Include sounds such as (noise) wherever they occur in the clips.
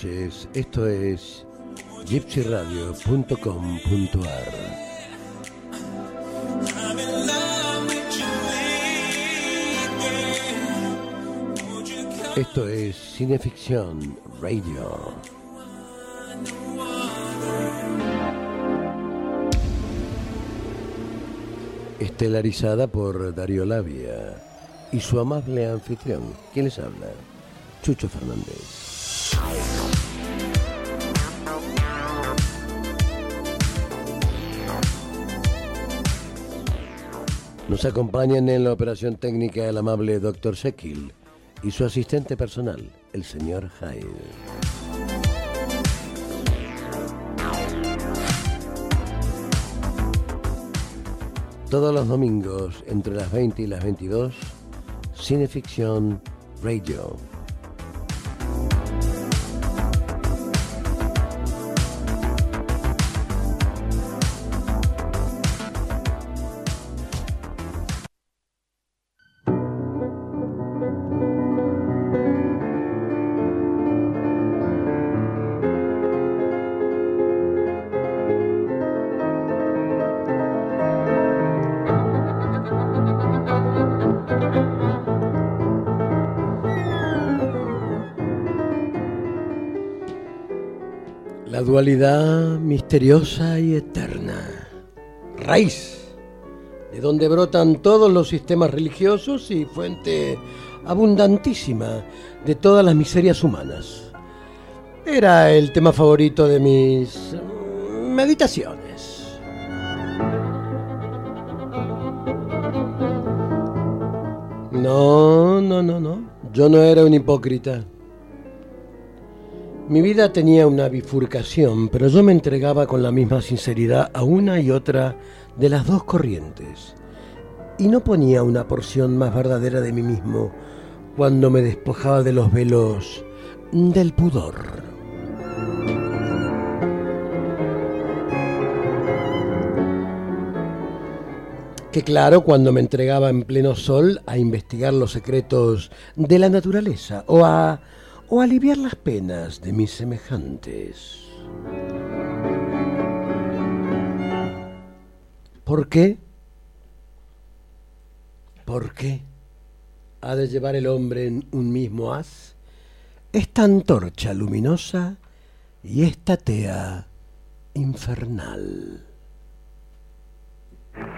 Esto es gypsyradio.com.ar. Esto es Cineficción Radio. Estelarizada por Darío Labia y su amable anfitrión. ¿Quién les habla? Chucho Fernández. Nos acompañan en la operación técnica el amable Dr. Sekil y su asistente personal, el señor Hyde. Todos los domingos, entre las 20 y las 22, Cineficción Radio. Misteriosa y eterna. Raíz, de donde brotan todos los sistemas religiosos y fuente abundantísima de todas las miserias humanas. Era el tema favorito de mis meditaciones. No, no, no, no. Yo no era un hipócrita. Mi vida tenía una bifurcación, pero yo me entregaba con la misma sinceridad a una y otra de las dos corrientes. Y no ponía una porción más verdadera de mí mismo cuando me despojaba de los velos del pudor. Que claro, cuando me entregaba en pleno sol a investigar los secretos de la naturaleza o a o aliviar las penas de mis semejantes. ¿Por qué? ¿Por qué ha de llevar el hombre en un mismo haz esta antorcha luminosa y esta tea infernal?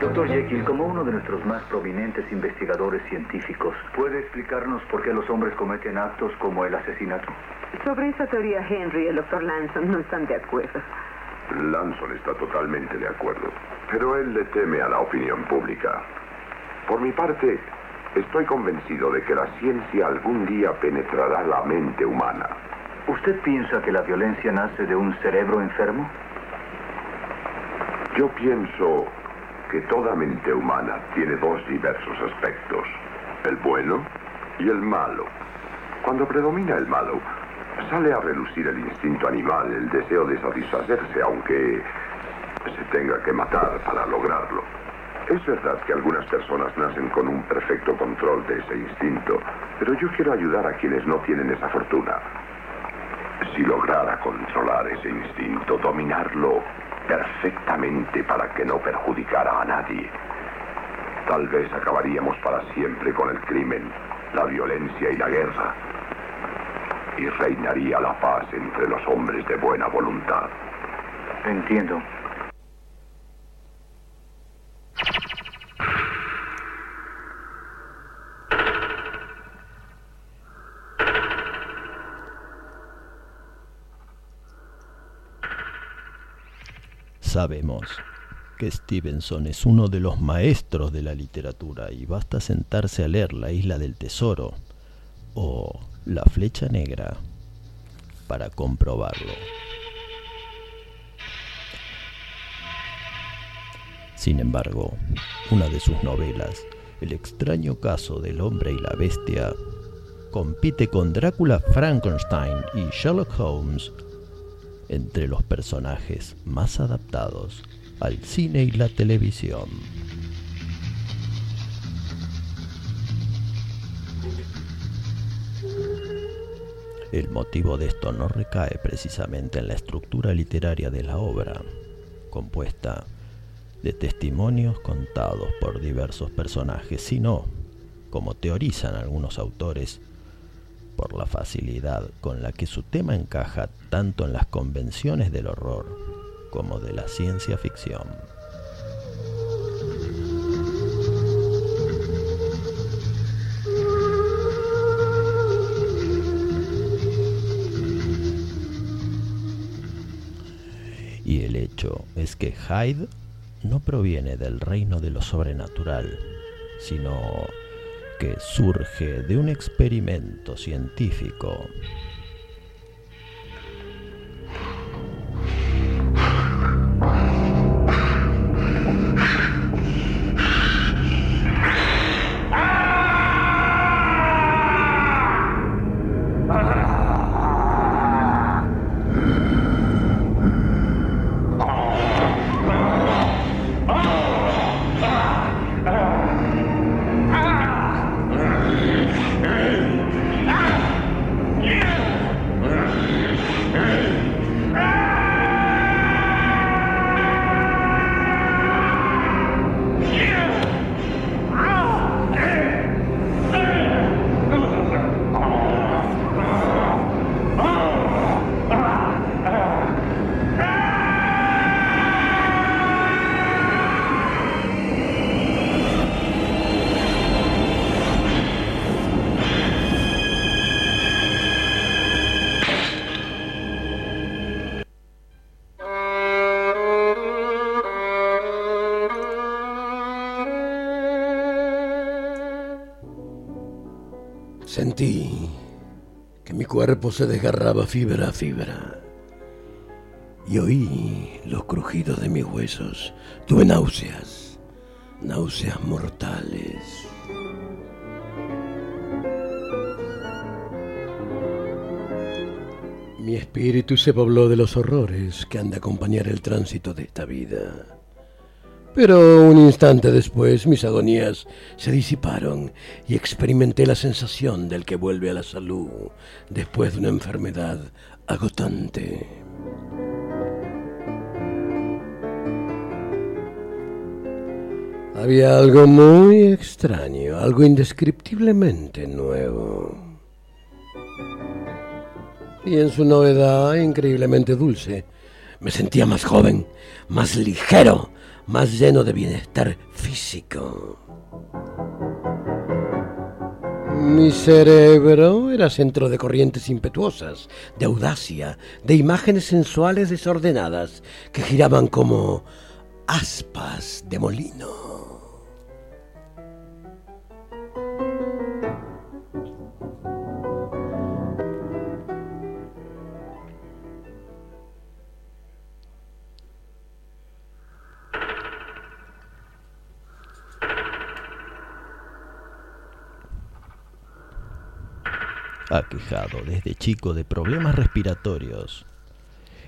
Doctor Jekyll, como uno de nuestros más prominentes investigadores científicos, ¿puede explicarnos por qué los hombres cometen actos como el asesinato? Sobre esa teoría, Henry y el doctor Lanson no están de acuerdo. Lanson está totalmente de acuerdo, pero él le teme a la opinión pública. Por mi parte, estoy convencido de que la ciencia algún día penetrará la mente humana. ¿Usted piensa que la violencia nace de un cerebro enfermo? Yo pienso que toda mente humana tiene dos diversos aspectos, el bueno y el malo. Cuando predomina el malo, sale a relucir el instinto animal, el deseo de satisfacerse, aunque se tenga que matar para lograrlo. Es verdad que algunas personas nacen con un perfecto control de ese instinto, pero yo quiero ayudar a quienes no tienen esa fortuna. Si lograra controlar ese instinto, dominarlo perfectamente para que no perjudicara a nadie. Tal vez acabaríamos para siempre con el crimen, la violencia y la guerra. Y reinaría la paz entre los hombres de buena voluntad. Entiendo. Sabemos que Stevenson es uno de los maestros de la literatura y basta sentarse a leer La isla del tesoro o La flecha negra para comprobarlo. Sin embargo, una de sus novelas, El extraño caso del hombre y la bestia, compite con Drácula Frankenstein y Sherlock Holmes entre los personajes más adaptados al cine y la televisión. El motivo de esto no recae precisamente en la estructura literaria de la obra, compuesta de testimonios contados por diversos personajes, sino, como teorizan algunos autores, por la facilidad con la que su tema encaja tanto en las convenciones del horror como de la ciencia ficción. Y el hecho es que Hyde no proviene del reino de lo sobrenatural, sino que surge de un experimento científico cuerpo se desgarraba fibra a fibra y oí los crujidos de mis huesos. Tuve náuseas, náuseas mortales. Mi espíritu se pobló de los horrores que han de acompañar el tránsito de esta vida. Pero un instante después mis agonías se disiparon y experimenté la sensación del que vuelve a la salud después de una enfermedad agotante. Había algo muy extraño, algo indescriptiblemente nuevo. Y en su novedad increíblemente dulce, me sentía más joven, más ligero, más lleno de bienestar físico. Mi cerebro era centro de corrientes impetuosas, de audacia, de imágenes sensuales desordenadas que giraban como aspas de molino. Aquejado desde chico de problemas respiratorios.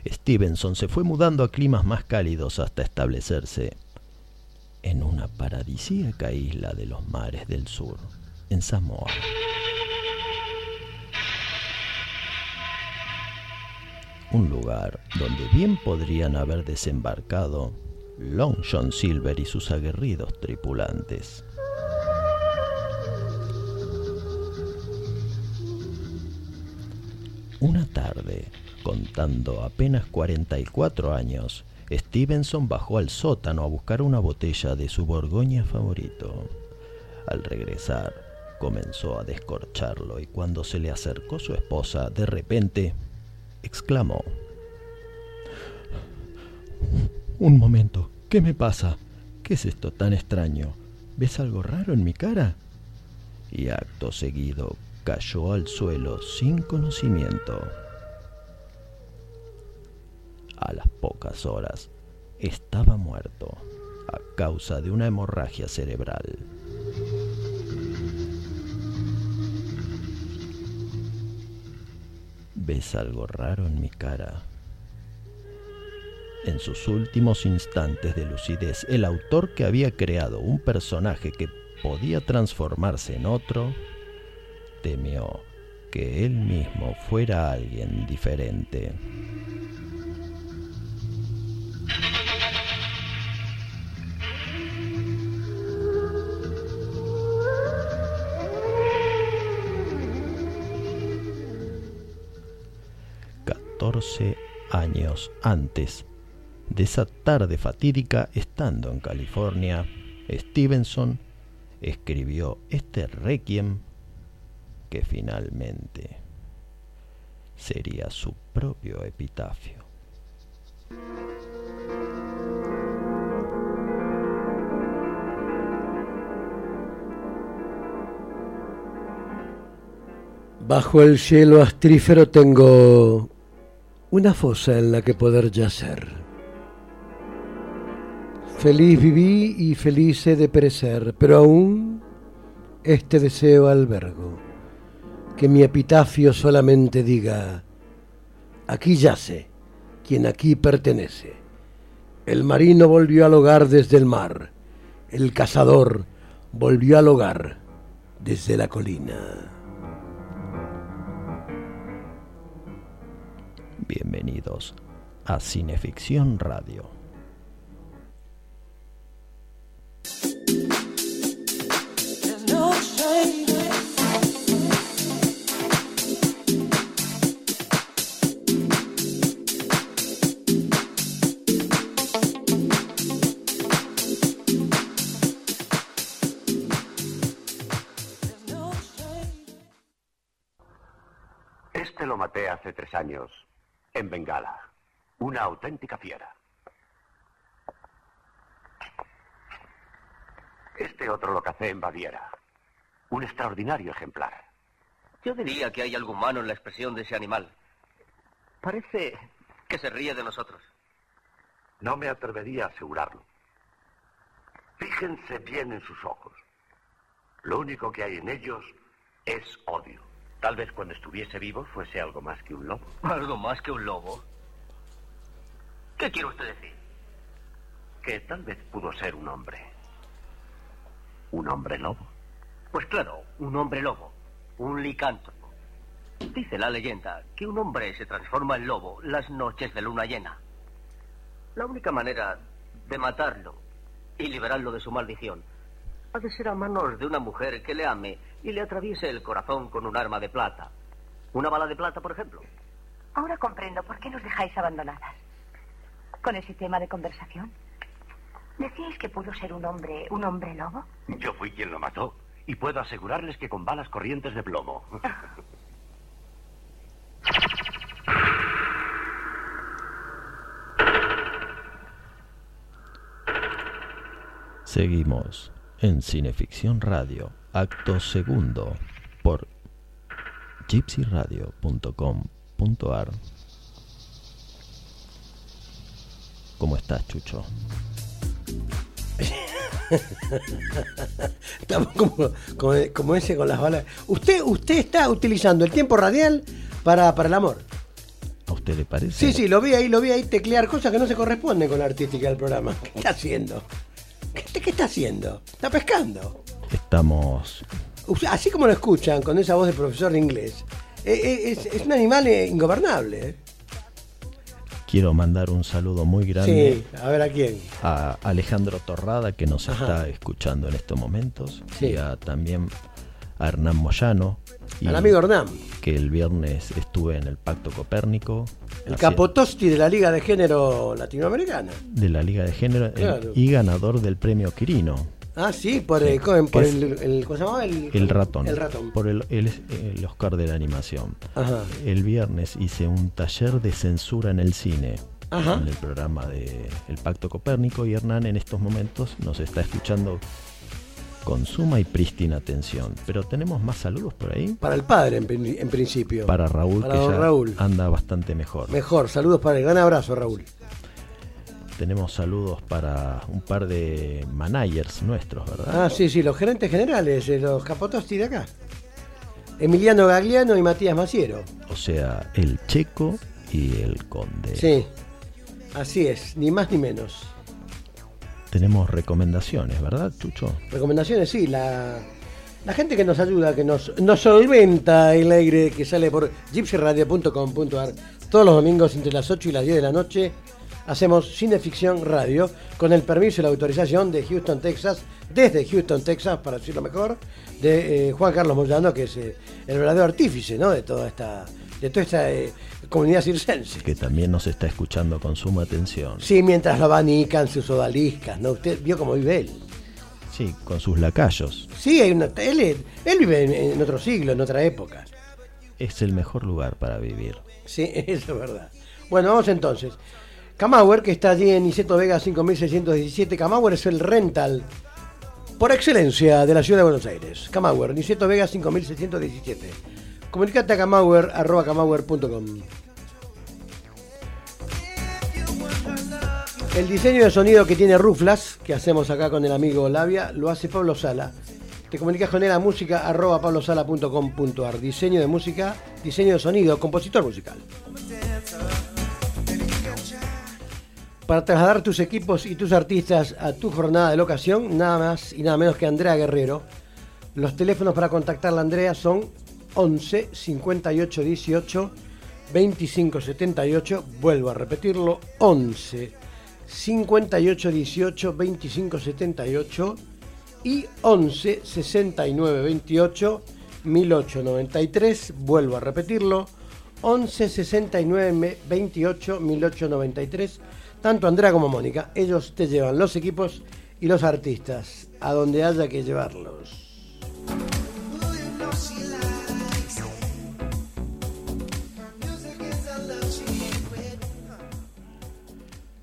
Stevenson se fue mudando a climas más cálidos hasta establecerse en una paradisíaca isla de los mares del sur, en Samoa. Un lugar donde bien podrían haber desembarcado Long John Silver y sus aguerridos tripulantes. Una tarde, contando apenas 44 años, Stevenson bajó al sótano a buscar una botella de su Borgoña favorito. Al regresar, comenzó a descorcharlo y cuando se le acercó su esposa, de repente, exclamó, Un momento, ¿qué me pasa? ¿Qué es esto tan extraño? ¿Ves algo raro en mi cara? Y acto seguido cayó al suelo sin conocimiento. A las pocas horas estaba muerto a causa de una hemorragia cerebral. ¿Ves algo raro en mi cara? En sus últimos instantes de lucidez, el autor que había creado un personaje que podía transformarse en otro, temió que él mismo fuera alguien diferente. Catorce años antes de esa tarde fatídica, estando en California, Stevenson escribió este requiem que finalmente sería su propio epitafio. Bajo el cielo astrífero tengo una fosa en la que poder yacer. Feliz viví y feliz he de perecer, pero aún este deseo albergo, que mi epitafio solamente diga, aquí yace quien aquí pertenece. El marino volvió al hogar desde el mar, el cazador volvió al hogar desde la colina. Bienvenidos a Cineficción Radio. Hace tres años en Bengala. Una auténtica fiera. Este otro lo cacé en Baviera. Un extraordinario ejemplar. Yo diría que hay algo humano en la expresión de ese animal. Parece que se ríe de nosotros. No me atrevería a asegurarlo. Fíjense bien en sus ojos. Lo único que hay en ellos es odio. Tal vez cuando estuviese vivo fuese algo más que un lobo. ¿Algo más que un lobo? ¿Qué quiere usted decir? Que tal vez pudo ser un hombre. ¿Un hombre lobo? Pues claro, un hombre lobo. Un licántropo. Dice la leyenda que un hombre se transforma en lobo las noches de luna llena. La única manera de matarlo y liberarlo de su maldición ha de ser a manos de una mujer que le ame y le atraviese el corazón con un arma de plata. ¿Una bala de plata, por ejemplo? Ahora comprendo por qué nos dejáis abandonadas. Con ese tema de conversación. ¿Decíais que pudo ser un hombre, un hombre lobo? Yo fui quien lo mató. Y puedo asegurarles que con balas corrientes de plomo. Seguimos en Cineficción Radio, acto segundo, por gypsyradio.com.ar. ¿Cómo estás, Chucho? (laughs) Estamos como, como, como ese con las balas. Usted, usted está utilizando el tiempo radial para, para el amor. ¿A usted le parece? Sí, sí, lo vi ahí, lo vi ahí teclear cosas que no se corresponden con la artística del programa. (laughs) ¿Qué está haciendo? ¿Qué, está haciendo? ¿Está pescando? Estamos Así como lo escuchan con esa voz de profesor de inglés, eh, eh, es, es un animal eh, ingobernable. Quiero mandar un saludo muy grande Sí, a ver a quién. a Alejandro Torrada que nos Ajá. está escuchando en estos momentos Sí. y a, también a Hernán Moyano y Al amigo Hernán, que el viernes estuve en el Pacto Copérnico el capotosti de la Liga de Género Latinoamericana. de la Liga de Género el- y ganador del premio Quirino Ah, sí, por, el, por el, el- ¿Cómo se? El, el ratón El ratón. por el, el- el Oscar de la animación Ajá. el viernes hice un taller de censura en el cine Ajá. en el programa de El Pacto Copérnico y Hernán en estos momentos nos está escuchando con suma y prístina atención. Pero tenemos más saludos por ahí. Para el padre, en, prin- en principio. Para Raúl, Para que ya Raúl. anda bastante mejor. Mejor, saludos para el gran abrazo, Raúl. Tenemos saludos para un par de managers nuestros, ¿verdad? Ah, sí, sí, los gerentes generales, los capotosti de acá. Emiliano Gagliano y Matías Maciero. O sea, el Checo y el Conde. Sí, así es, ni más ni menos. Tenemos recomendaciones, ¿verdad, Chucho? Recomendaciones, sí, la, gente que nos ayuda, que nos, nos solventa el aire que sale por gypsyradio.com.ar todos los domingos entre las 8 y las 10 de la noche hacemos Cineficción Radio con el permiso y la autorización de Houston, Texas, desde Houston, Texas, para decirlo mejor, de eh, Juan Carlos Moyano, que es eh, el verdadero artífice ¿no? de toda esta, de toda esta eh, comunidad circense. Que también nos está escuchando con suma atención. Sí, mientras lo abanican sus odaliscas, ¿no? Usted vio cómo vive él. Sí, con sus lacayos. Sí, hay una, él, él vive en, en otro siglo, en otra época. Es el mejor lugar para vivir. Sí, (laughs) eso es verdad. Bueno, vamos entonces. Camauer, que está allí en Iseto Vega 5617. Camauer es el rental por excelencia de la ciudad de Buenos Aires. Camauer, Niceto Vega 5617. Comunicate a camauer.com. El diseño de sonido que tiene Ruflas, que hacemos acá con el amigo Labia, lo hace Pablo Sala. Te comunicas con él a música arroba pablosala.com.ar. Diseño de música, diseño de sonido, compositor musical. Para trasladar tus equipos y tus artistas a tu jornada de locación, nada más y nada menos que Andrea Guerrero. Los teléfonos para contactar a Andrea son 11 58 18 25 78. Vuelvo a repetirlo: 11 58 18 25 78 y 11 69 28 1893. Vuelvo a repetirlo: 11 69 28 1893 tanto Andrea como Mónica, ellos te llevan los equipos y los artistas a donde haya que llevarlos.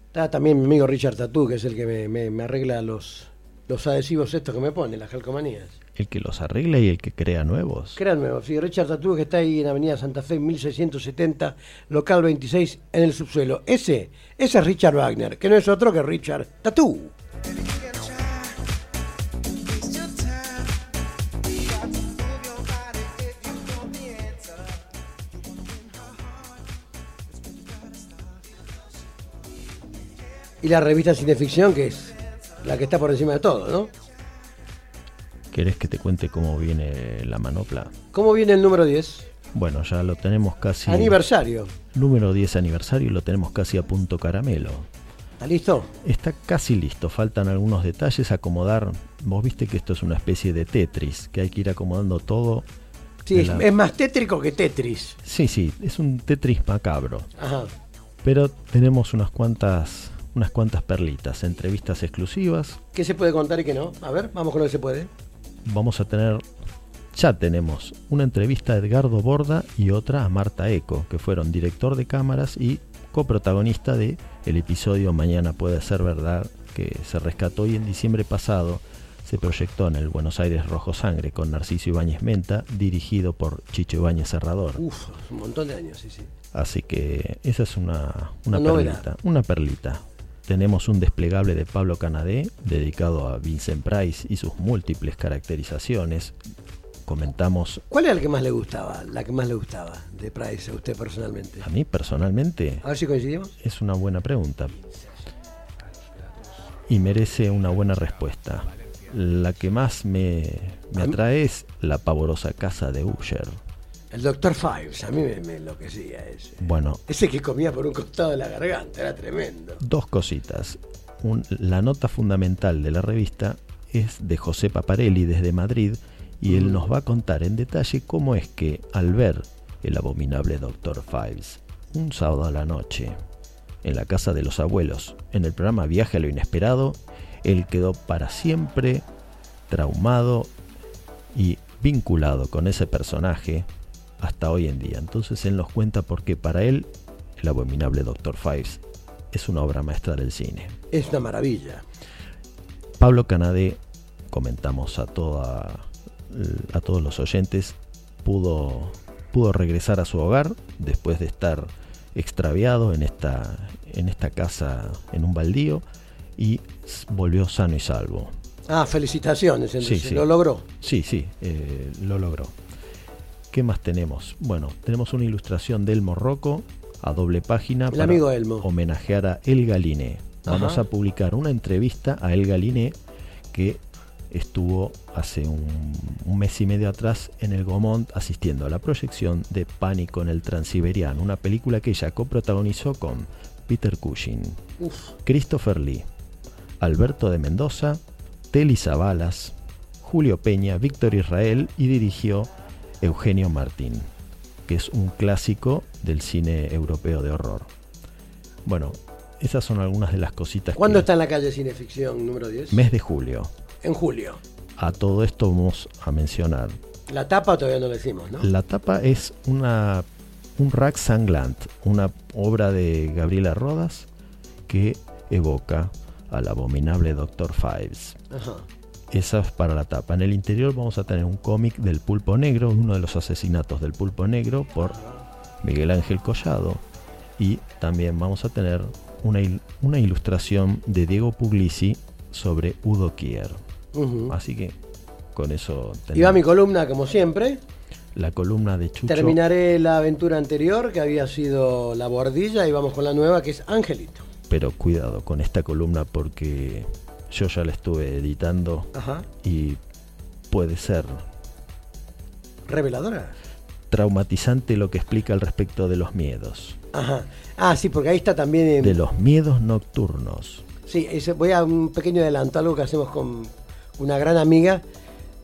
Está también mi amigo Richard Tatú, que es el que me, me, arregla los, los adhesivos estos que me pone, las calcomanías. El que los arregla y el que crea nuevos. Crea nuevos, sí. Richard Tatú, que está ahí en Avenida Santa Fe, 1670, local 26, en el subsuelo. Ese, ese es Richard Wagner, que no es otro que Richard Tatú. Y la revista Cineficción, que es la que está por encima de todo, ¿no? ¿Querés que te cuente cómo viene la manopla? ¿Cómo viene el número 10? Bueno, ya lo tenemos casi. Aniversario. Número 10 aniversario, lo tenemos casi a punto caramelo. ¿Está listo? Está casi listo, faltan algunos detalles, acomodar. Vos viste que esto es una especie de Tetris, que hay que ir acomodando todo. Sí, la... es más tétrico que Tetris. Sí, sí, es un Tetris macabro. Ajá. Pero tenemos unas cuantas unas cuantas perlitas, entrevistas exclusivas. ¿Qué se puede contar y qué no? A ver, vamos con lo que se puede. Vamos a tener, ya tenemos una entrevista a Edgardo Borda y otra a Marta Eco, que fueron director de cámaras y coprotagonista de el episodio Mañana puede ser verdad, que se rescató y en diciembre pasado se proyectó en el Buenos Aires Rojo Sangre con Narciso Ibáñez Menta, dirigido por Chicho Ibáñez Serrador. Uf, un montón de años, sí, sí. Así que esa es una, una, una perlita, una perlita tenemos un desplegable de Pablo Canadé dedicado a Vincent Price y sus múltiples caracterizaciones. Comentamos. ¿Cuál era el que más le gustaba? La que más le gustaba de Price a usted personalmente. A mí personalmente. A ver si coincidimos. Es una buena pregunta. Y merece una buena respuesta. La que más me, me atrae es la pavorosa casa de Usher. El Dr. Fives, a mí me, me, enloquecía ese. Bueno. Ese que comía por un costado de la garganta, era tremendo. Dos cositas. Un, la nota fundamental de la revista es de José Paparelli desde Madrid y mm. él nos va a contar en detalle cómo es que al ver el abominable Dr. Fives un sábado a la noche en la casa de los abuelos en el programa Viaje a lo Inesperado, él quedó para siempre traumado y vinculado con ese personaje hasta hoy en día. Entonces él nos cuenta por qué para él el abominable Doctor Fives es una obra maestra del cine. Es una maravilla. Pablo Canadé, comentamos a, toda, a todos los oyentes, pudo, pudo regresar a su hogar después de estar extraviado en esta, en esta casa en un baldío y volvió sano y salvo. Ah, felicitaciones, entonces. Sí, sí. ¿Lo logró? Sí, sí, eh, lo logró. ¿Qué más tenemos? Bueno, tenemos una ilustración del Morroco a doble página El para amigo Elmo. homenajear a El Galiné. Vamos Ajá. a publicar una entrevista a El Galiné que estuvo hace un, un mes y medio atrás en el Gomont asistiendo a la proyección de Pánico en el Transiberiano, una película que ella coprotagonizó con Peter Cushing, Uf, Christopher Lee, Alberto de Mendoza, Telly Savalas, Julio Peña, Víctor Israel y dirigió Eugenio Martín, que es un clásico del cine europeo de horror. Bueno, esas son algunas de las cositas ¿Cuándo que... está en la calle Cineficción número 10? Mes de julio. En julio. A todo esto vamos a mencionar. La tapa todavía no lo decimos, ¿no? La tapa es una un rack sanglant, una obra de Gabriela Rodas que evoca al abominable Dr. Fives. Ajá. Esa es para la tapa. En el interior vamos a tener un cómic del Pulpo Negro, uno de los asesinatos del Pulpo Negro por Miguel Ángel Collado. Y también vamos a tener una, il- una ilustración de Diego Puglisi sobre Udo Kier. Así que con eso Y va mi columna, como siempre. la columna de Chucho. Terminaré la aventura anterior, que había sido La Bordilla, y vamos con la nueva, que es Angelito. Pero cuidado con esta columna porque yo ya la estuve editando Ajá. y puede ser Reveladora. traumatizante lo que explica al respecto de los miedos. Ajá. Ah, sí, porque ahí está también... De los miedos nocturnos. Sí, voy a un pequeño adelanto, algo que hacemos con una gran amiga,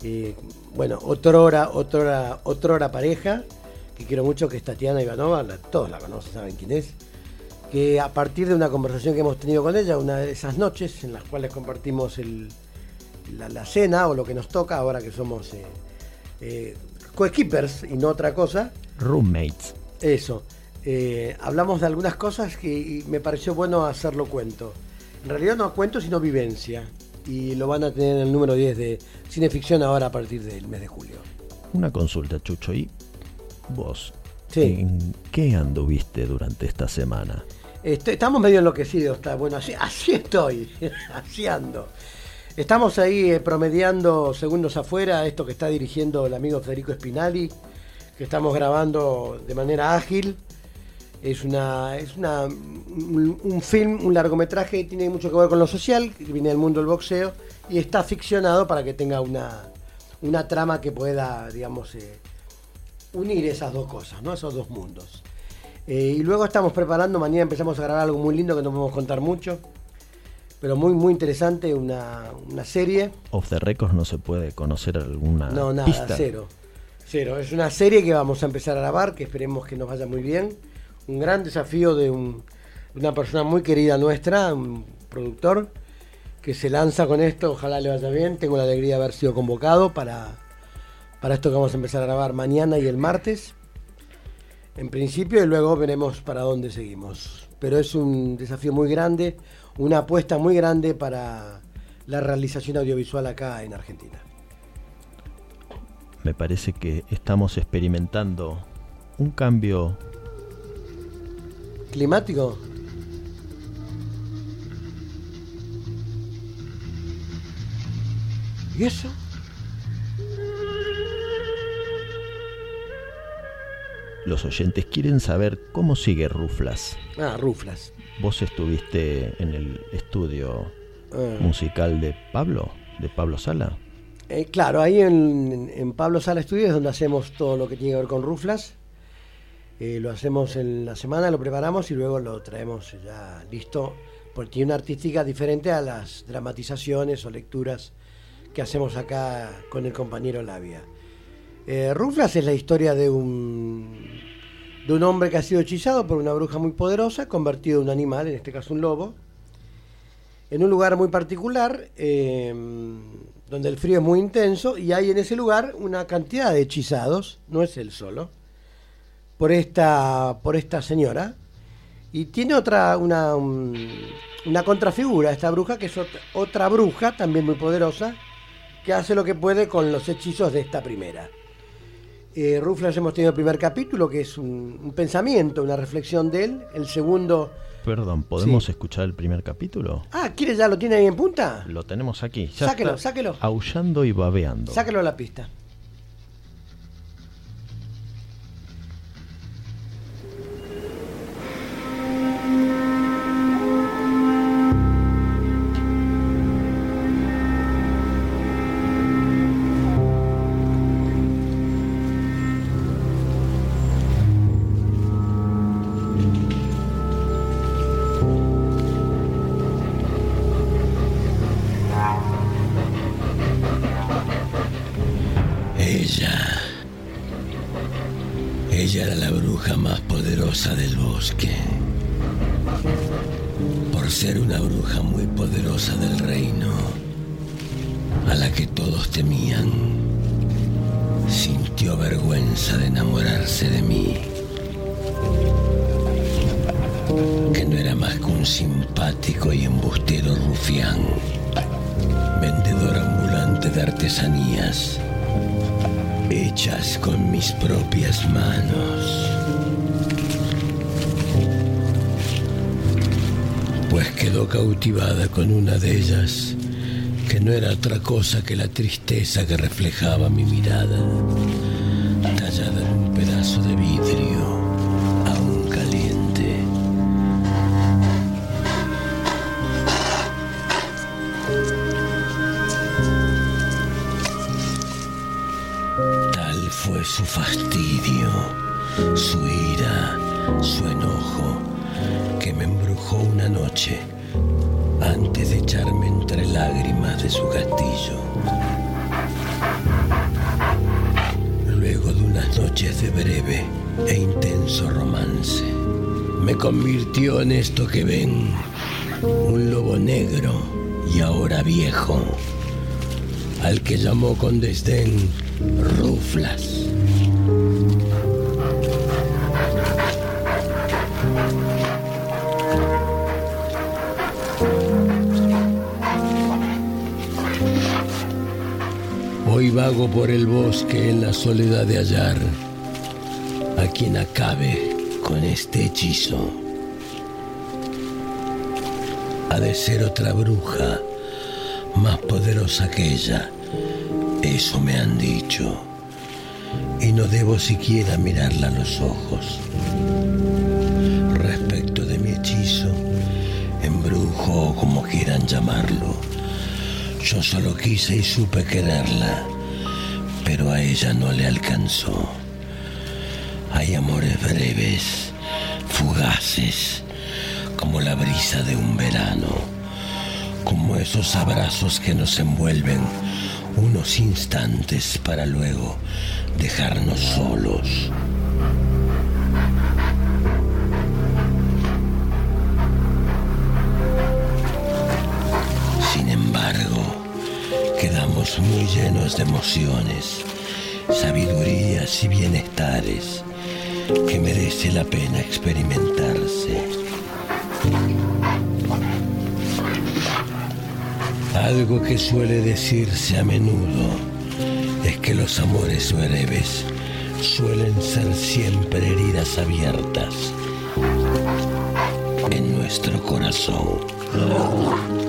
eh, bueno, otrora, otrora, otrora pareja, que quiero mucho, que es Tatiana Ivanova, la- todos la conocen, saben quién es, que a partir de una conversación que hemos tenido con ella, una de esas noches en las cuales compartimos el- la, la cena o lo que nos toca, ahora que somos eh, eh, coequippers y no otra cosa, Roommates. eso. Eh, hablamos de algunas cosas que me pareció bueno hacerlo cuento. En realidad no cuento, sino vivencia. Y lo van a tener en el número 10 de Cineficción ahora a partir del mes de julio. Una consulta, Chucho. ¿Y vos? Sí. ¿En qué anduviste durante esta semana? Este, estamos medio enloquecidos, bueno, así, estoy, (laughs) así ando. Estamos ahí eh, promediando segundos afuera, esto que está dirigiendo el amigo Federico Spinali, que estamos grabando de manera ágil. Es una, es una un, film, un largometraje tiene mucho que ver con lo social, viene del mundo del boxeo, y está ficcionado para que tenga una, una trama que pueda, digamos, eh, unir esas dos cosas, ¿no? Esos dos mundos. Eh, y luego estamos preparando, mañana empezamos a grabar algo muy lindo que no podemos contar mucho, pero muy, muy interesante, una, una serie. Off the records no se puede conocer alguna No, nada, pista. cero. Cero. Es una serie que vamos a empezar a grabar, que esperemos que nos vaya muy bien. Un gran desafío de, un- una persona muy querida nuestra, un productor, que se lanza con esto, ojalá le vaya bien. Tengo la alegría de haber sido convocado para, para esto que vamos a empezar a grabar mañana y el martes. En principio, y luego veremos para dónde seguimos. Pero es un desafío muy grande, una apuesta muy grande para la realización audiovisual acá en Argentina. Me parece que estamos experimentando un cambio climático. ¿Y eso? Los oyentes quieren saber cómo sigue Ruflas. Ah, ruflas. Vos estuviste en el estudio Ah. musical de Pablo, de Pablo Sala. Eh, claro, ahí en, en Pablo Sala Estudios es donde hacemos todo lo que tiene que ver con ruflas. Eh, lo hacemos en la semana, lo preparamos y luego lo traemos ya listo, porque tiene una artística diferente a las dramatizaciones o lecturas que hacemos acá con el compañero Labia. Eh, Ruflas es la historia de un, de un hombre que ha sido hechizado por una bruja muy poderosa, convertido en un animal, en este caso un lobo, en un lugar muy particular, eh, donde el frío es muy intenso, y hay en ese lugar una cantidad de hechizados, no es él solo, por esta, por esta señora, y tiene otra, una, un- una contrafigura, esta bruja, que es otra bruja, también muy poderosa, que hace lo que puede con los hechizos de esta primera. Eh, Ruflas hemos tenido el primer capítulo, que es un, un pensamiento, una reflexión de él. El segundo. Perdón, ¿podemos Sí. escuchar el primer capítulo? Ah, ¿quiere ya lo tiene ahí en punta? Lo tenemos aquí. Ya Sáquelo, sáquelo. Aullando y babeando. Sáquelo a la pista. Con una de ellas, que no era otra cosa que la tristeza que reflejaba mi mirada, tallada en un pedazo de vidrio aún caliente. Fue su fastidio, su ira, su enojo, que me embrujó una noche antes de echarme entre lágrimas de su castillo. Luego de unas noches de breve e intenso romance, me convirtió en esto que ven, un lobo negro y ahora viejo, al que llamó con desdén Ruflas. Vago por el bosque en la soledad de hallar a quien acabe con este hechizo. Ha de ser otra bruja más poderosa que ella. Eso me han dicho. Y no debo siquiera mirarla a los ojos. Respecto de mi hechizo, embrujo o como quieran llamarlo, yo solo quise y supe quererla, pero a ella no le alcanzó. Hay amores breves, fugaces, como la brisa de un verano, como esos abrazos que nos envuelven unos instantes para luego dejarnos solos. Muy llenos de emociones, sabidurías y bienestares que merece la pena experimentarse. Algo que suele decirse a menudo es que los amores breves suelen ser siempre heridas abiertas en nuestro corazón.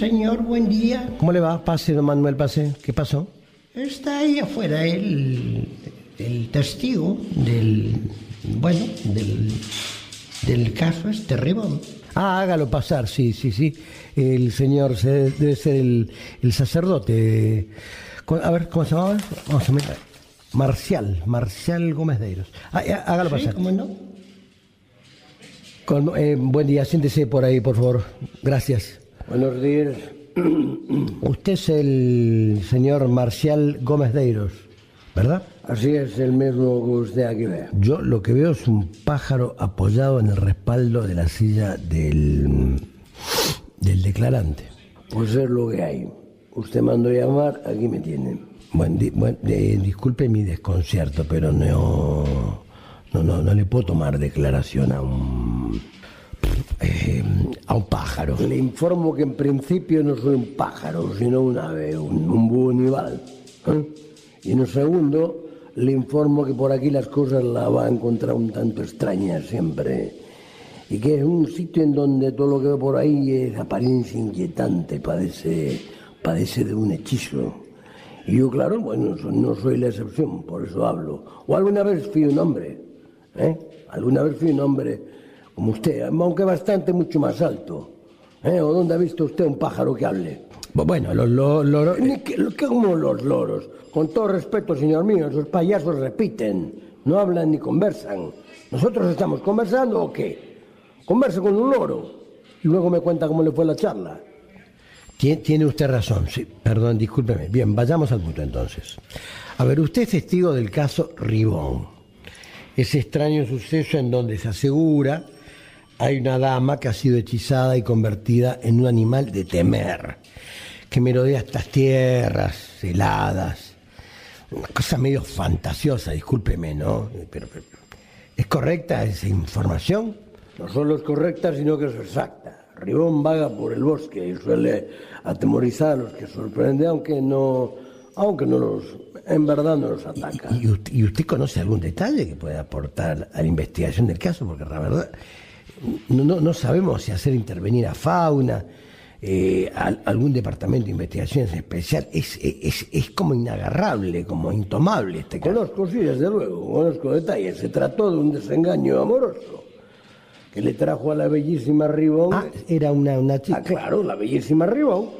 Señor, buen día. ¿Cómo le va? Pase, don Manuel, pase. ¿Qué pasó? Está ahí afuera el, el testigo del, bueno, del, del caso este Ribón. Ah, hágalo pasar, sí, sí, sí. El señor se- debe ser el, el sacerdote. A ver, ¿cómo se llamaba? Vamos a mirar. Marcial, Marcial Gómez de Eiros. Ah, hágalo Sí, pasar. ¿cómo no? Con- eh, buen día, siéntese por ahí, por favor. Gracias. Buenos días. (clears throat) Usted es el señor Marcial Gómez de Eiros, ¿verdad? Así es el mismo que usted aquí ve. Yo lo que veo es un pájaro apoyado en el respaldo de la silla del, del declarante. Pues es lo que hay. Usted mandó llamar, aquí me tiene. Bueno, di- bueno, eh, disculpe mi desconcierto, pero no, no, no, no le puedo tomar declaración a un, eh, a un pájaro. Le informo que en principio no soy un pájaro, sino un ave, un, un búho nival. ¿eh? Y en un segundo, le informo que por aquí las cosas las va a encontrar un tanto extrañas siempre. Y que es un sitio en donde todo lo que veo por ahí es apariencia inquietante, padece, padece de un hechizo. Y yo, claro, bueno, no soy la excepción, por eso hablo. O alguna vez fui un hombre, ¿eh? Alguna vez fui un hombre como usted, aunque bastante mucho más alto. ¿eh? ¿O dónde ha visto usted un pájaro que hable? Bueno, los lo- loros... Ni que, que como los loros. Con todo respeto, señor mío, esos payasos repiten. No hablan ni conversan. ¿Nosotros estamos conversando o qué? Conversa con un loro. Y luego me cuenta cómo le fue la charla. Tien- Tiene usted razón, sí. Perdón, discúlpeme. Bien, vayamos al punto entonces. A ver, usted es testigo del caso Ribón. Ese extraño suceso en donde se asegura hay una dama que ha sido hechizada y convertida en un animal de temer, que merodea estas tierras heladas. Una cosa medio fantasiosa, discúlpeme, ¿no? Pero, pero, ¿es correcta esa información? No solo es correcta, sino que es exacta. Ribón vaga por el bosque y suele atemorizar a los que sorprende, aunque no, aunque no los, en verdad no los ataca. ¿Y usted, y usted conoce algún detalle que pueda aportar a la investigación del caso? Porque la verdad, no, no, no sabemos si hacer intervenir a fauna, eh, al- algún departamento de investigaciones especial. Es, es, es como inagarrable, como intomable este caso. Conozco, sí, desde luego, conozco detalles. Se trató de un desengaño amoroso que le trajo a la bellísima Ribón. Ah, era una, una chica. Ah, claro, la bellísima Ribón.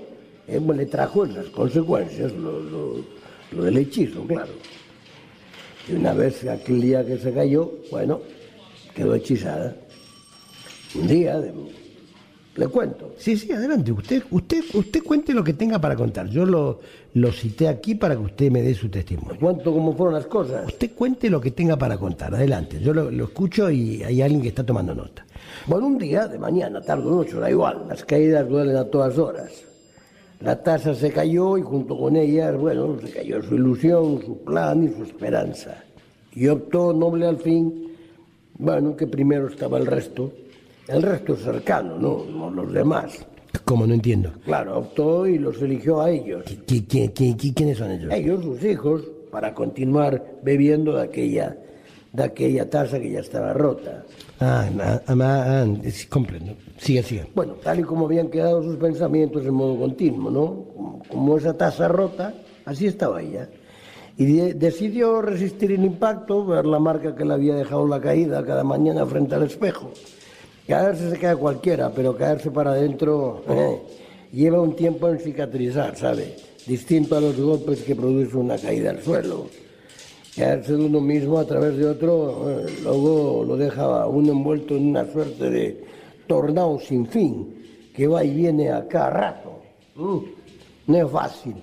eh, le trajo esas consecuencias, lo, lo- lo del hechizo, claro. Y una vez, aquel día que se cayó, bueno, quedó hechizada. Un día, de- le cuento. Sí, sí, adelante. Usted, usted, usted cuente lo que tenga para contar. Yo lo, lo cité aquí para que usted me dé su testimonio. Cuento cómo fueron las cosas. Usted cuente lo que tenga para contar. Adelante. Yo lo, lo escucho y hay alguien que está tomando nota. Bueno, un día, de mañana, tarde o noche, da igual. Las caídas duelen a todas horas. La taza se cayó y junto con ella, bueno, se cayó su ilusión, su plan y su esperanza. Y optó noble al fin, bueno, que primero estaba el resto. El resto cercano, no, no los demás. ¿Cómo no entiendo? Claro, optó y los eligió a ellos. ¿Qui- qui- qui- qui- quiénes son ellos? Ellos, sus hijos, para continuar bebiendo de aquella, de aquella taza que ya estaba rota. Ah, ah, ah, ah, comprendo. Sigue, sigue. Bueno, tal y como habían quedado sus pensamientos en modo continuo, ¿no? Como, como esa taza rota, así estaba ella. Y de- decidió resistir el impacto, ver la marca que le había dejado la caída cada mañana frente al espejo. Caerse se cae cualquiera, pero caerse para adentro eh, lleva un tiempo en cicatrizar, ¿sabe? Distinto a los golpes que produce una caída al suelo. Caerse de uno mismo a través de otro, eh, luego lo deja uno envuelto en una suerte de tornado sin fin, que va y viene a cada rato. Mm, No es fácil.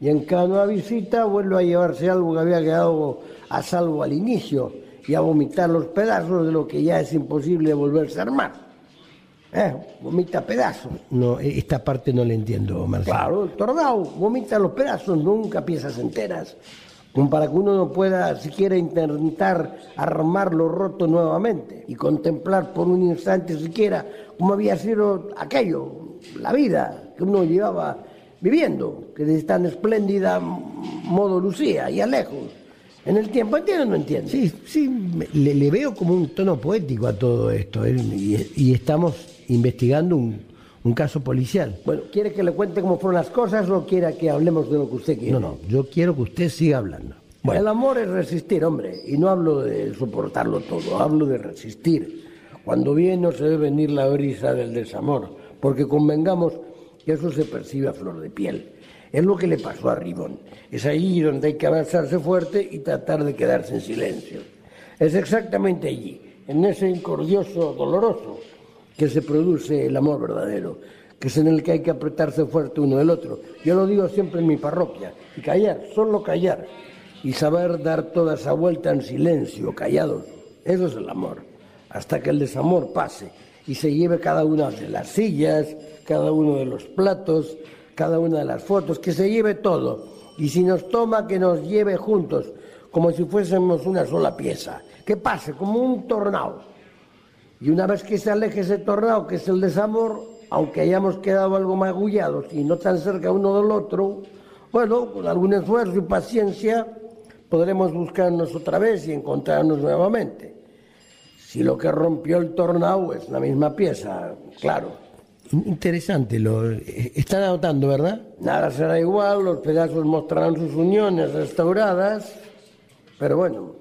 Y en cada nueva visita vuelve a llevarse algo que había quedado a salvo al inicio y a vomitar los pedazos de lo que ya es imposible volverse a armar. Eh, vomita pedazos. No, e- esta parte no la entiendo, Marcelo. Claro, el tornado vomita los pedazos, nunca piezas enteras. Como para que uno no pueda siquiera intentar armar lo roto nuevamente y contemplar por un instante siquiera cómo había sido aquello, la vida que uno llevaba viviendo, que de tan espléndida modo lucía y a lejos. En el tiempo, ¿entiendes o no entiendes? Sí, sí, me- le, le veo como un tono poético a todo esto. ¿eh? Y, y estamos investigando un, un caso policial. Bueno, ¿quiere que le cuente cómo fueron las cosas o quiere que hablemos de lo que usted quiere? No, no, yo quiero que usted siga hablando. El amor es resistir, hombre, y no hablo de soportarlo todo, hablo de resistir. Cuando viene no se debe venir la brisa del desamor, porque convengamos que eso se percibe a flor de piel. Es lo que le pasó a Ribón. Es allí donde hay que avanzarse fuerte y tratar de quedarse en silencio. Es exactamente allí, en ese incordioso doloroso, que se produce el amor verdadero, que es en el que hay que apretarse fuerte uno del otro. Yo lo digo siempre en mi parroquia, y callar, solo callar, y saber dar toda esa vuelta en silencio, callados. Eso es el amor, hasta que el desamor pase y se lleve cada una de las sillas, cada uno de los platos, cada una de las fotos, que se lleve todo. Y si nos toma, que nos lleve juntos, como si fuésemos una sola pieza. Que pase como un tornado. Y una vez que se aleje ese tornado, que es el desamor, aunque hayamos quedado algo magullados y no tan cerca uno del otro, bueno, con algún esfuerzo y paciencia podremos buscarnos otra vez y encontrarnos nuevamente. Si lo que rompió el tornado es la misma pieza, claro. Interesante, lo eh, están anotando, ¿verdad? Nada será igual, los pedazos mostrarán sus uniones restauradas, pero bueno,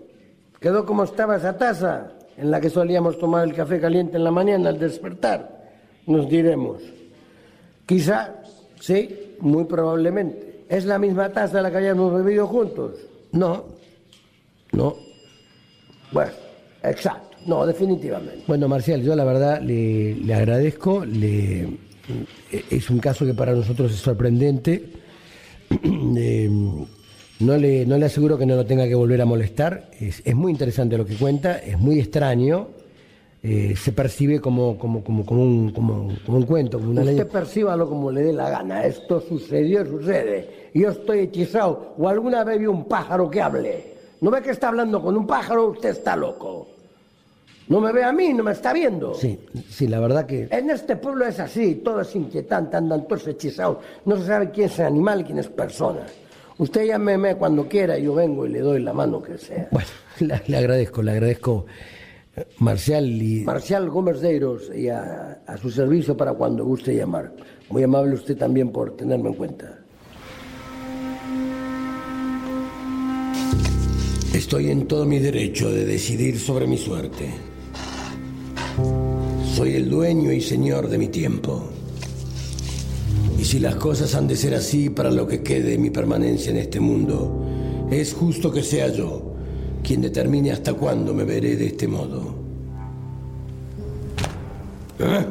quedó como estaba esa taza en la que solíamos tomar el café caliente en la mañana al despertar. Nos diremos, quizá Sí, muy probablemente. ¿Es la misma taza la que habíamos bebido juntos? No. No. Bueno, exacto. No, definitivamente. Bueno, Marcial, yo la verdad le, le agradezco. Le, es un caso que para nosotros es sorprendente. (clears throat) Eh, no, le, no le aseguro que no lo tenga que volver a molestar. Es, es muy interesante lo que cuenta, es muy extraño. Eh, se percibe como, como, como, como, un, como, como un cuento, como una Usted ley. percíbalo como le dé la gana. Esto sucedió, sucede. Yo estoy hechizado. O alguna vez vi un pájaro que hable. ¿No ve que está hablando con un pájaro? Usted está loco. No me ve a mí, no me está viendo. Sí, sí, la verdad que En este pueblo es así, todo es inquietante, andan todos hechizados. No se sabe quién es animal y quién es persona. Usted llámeme cuando quiera, yo vengo y le doy la mano que sea. Bueno, le, le agradezco, le agradezco, eh, Marcial, y Marcial Gómez Deiros y a, a su servicio para cuando guste llamar. Muy amable usted también por tenerme en cuenta. Estoy en todo mi derecho de decidir sobre mi suerte. Soy el dueño y señor de mi tiempo. Y si las cosas han de ser así para lo que quede de mi permanencia en este mundo, es justo que sea yo quien determine hasta cuándo me veré de este modo. ¿Eh?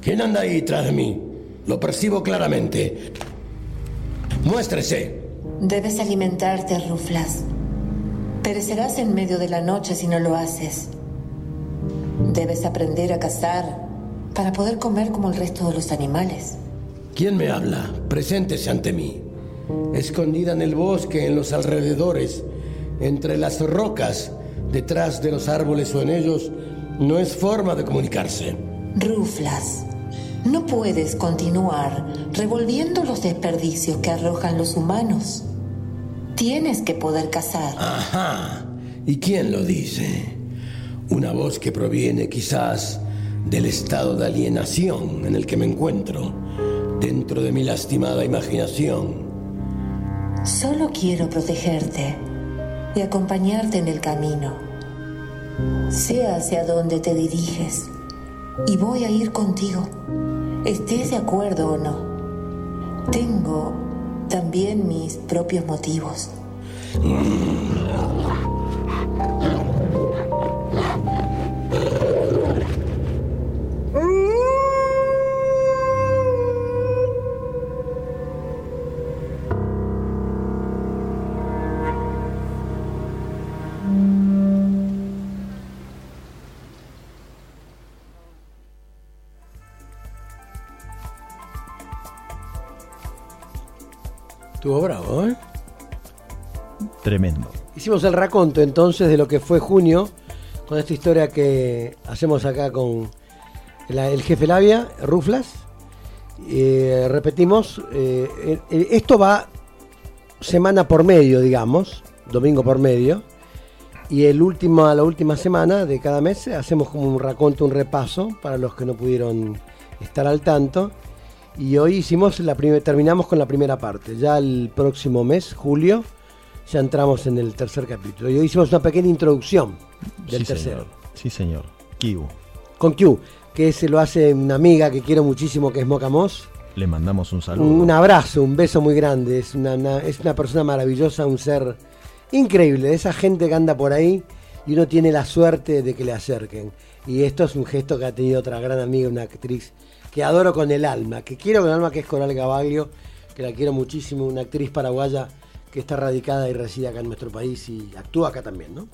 ¿Quién anda ahí tras de mí? Lo percibo claramente. Muéstrese. Debes alimentarte, Ruflas. Perecerás en medio de la noche si no lo haces. Debes aprender a cazar para poder comer como el resto de los animales. ¿Quién me habla? Preséntese ante mí. Escondida en el bosque, en los alrededores, entre las rocas, detrás de los árboles o en ellos, no es forma de comunicarse. Ruflas, no puedes continuar revolviendo los desperdicios que arrojan los humanos. Tienes que poder cazar. Ajá. ¿Y quién lo dice? Una voz que proviene quizás del estado de alienación en el que me encuentro, dentro de mi lastimada imaginación. Solo quiero protegerte y acompañarte en el camino. Sé hacia dónde te diriges y voy a ir contigo, estés de acuerdo o no. Tengo también mis propios motivos. Bravo, ¿eh? Tremendo. Hicimos el raconto entonces de lo que fue junio, con esta historia que hacemos acá con la- el jefe Labia, Ruflas. Eh, repetimos, eh, eh, eh, esto va semana por medio, digamos, domingo por medio. Y el último, la última semana de cada mes hacemos como un raconto, un repaso para los que no pudieron estar al tanto. Y hoy hicimos la terminamos con la primera parte. Ya el próximo mes, julio, ya entramos en el tercer capítulo. Y hoy hicimos una pequeña introducción del sí, tercero. Señor. Sí, señor. Kiu. Con Q, que se lo hace una amiga que quiero muchísimo, que es Mocamos. Le mandamos un saludo. Un abrazo, un beso muy grande. Es una, una- es una persona maravillosa, un ser increíble. Esa gente que anda por ahí y uno tiene la suerte de que le acerquen. Y esto es un gesto que ha tenido otra gran amiga, una actriz que adoro con el alma, que quiero con el alma, que es Coral Gabaglio, que la quiero muchísimo, una actriz paraguaya que está radicada y reside acá en nuestro país y actúa acá también, ¿no?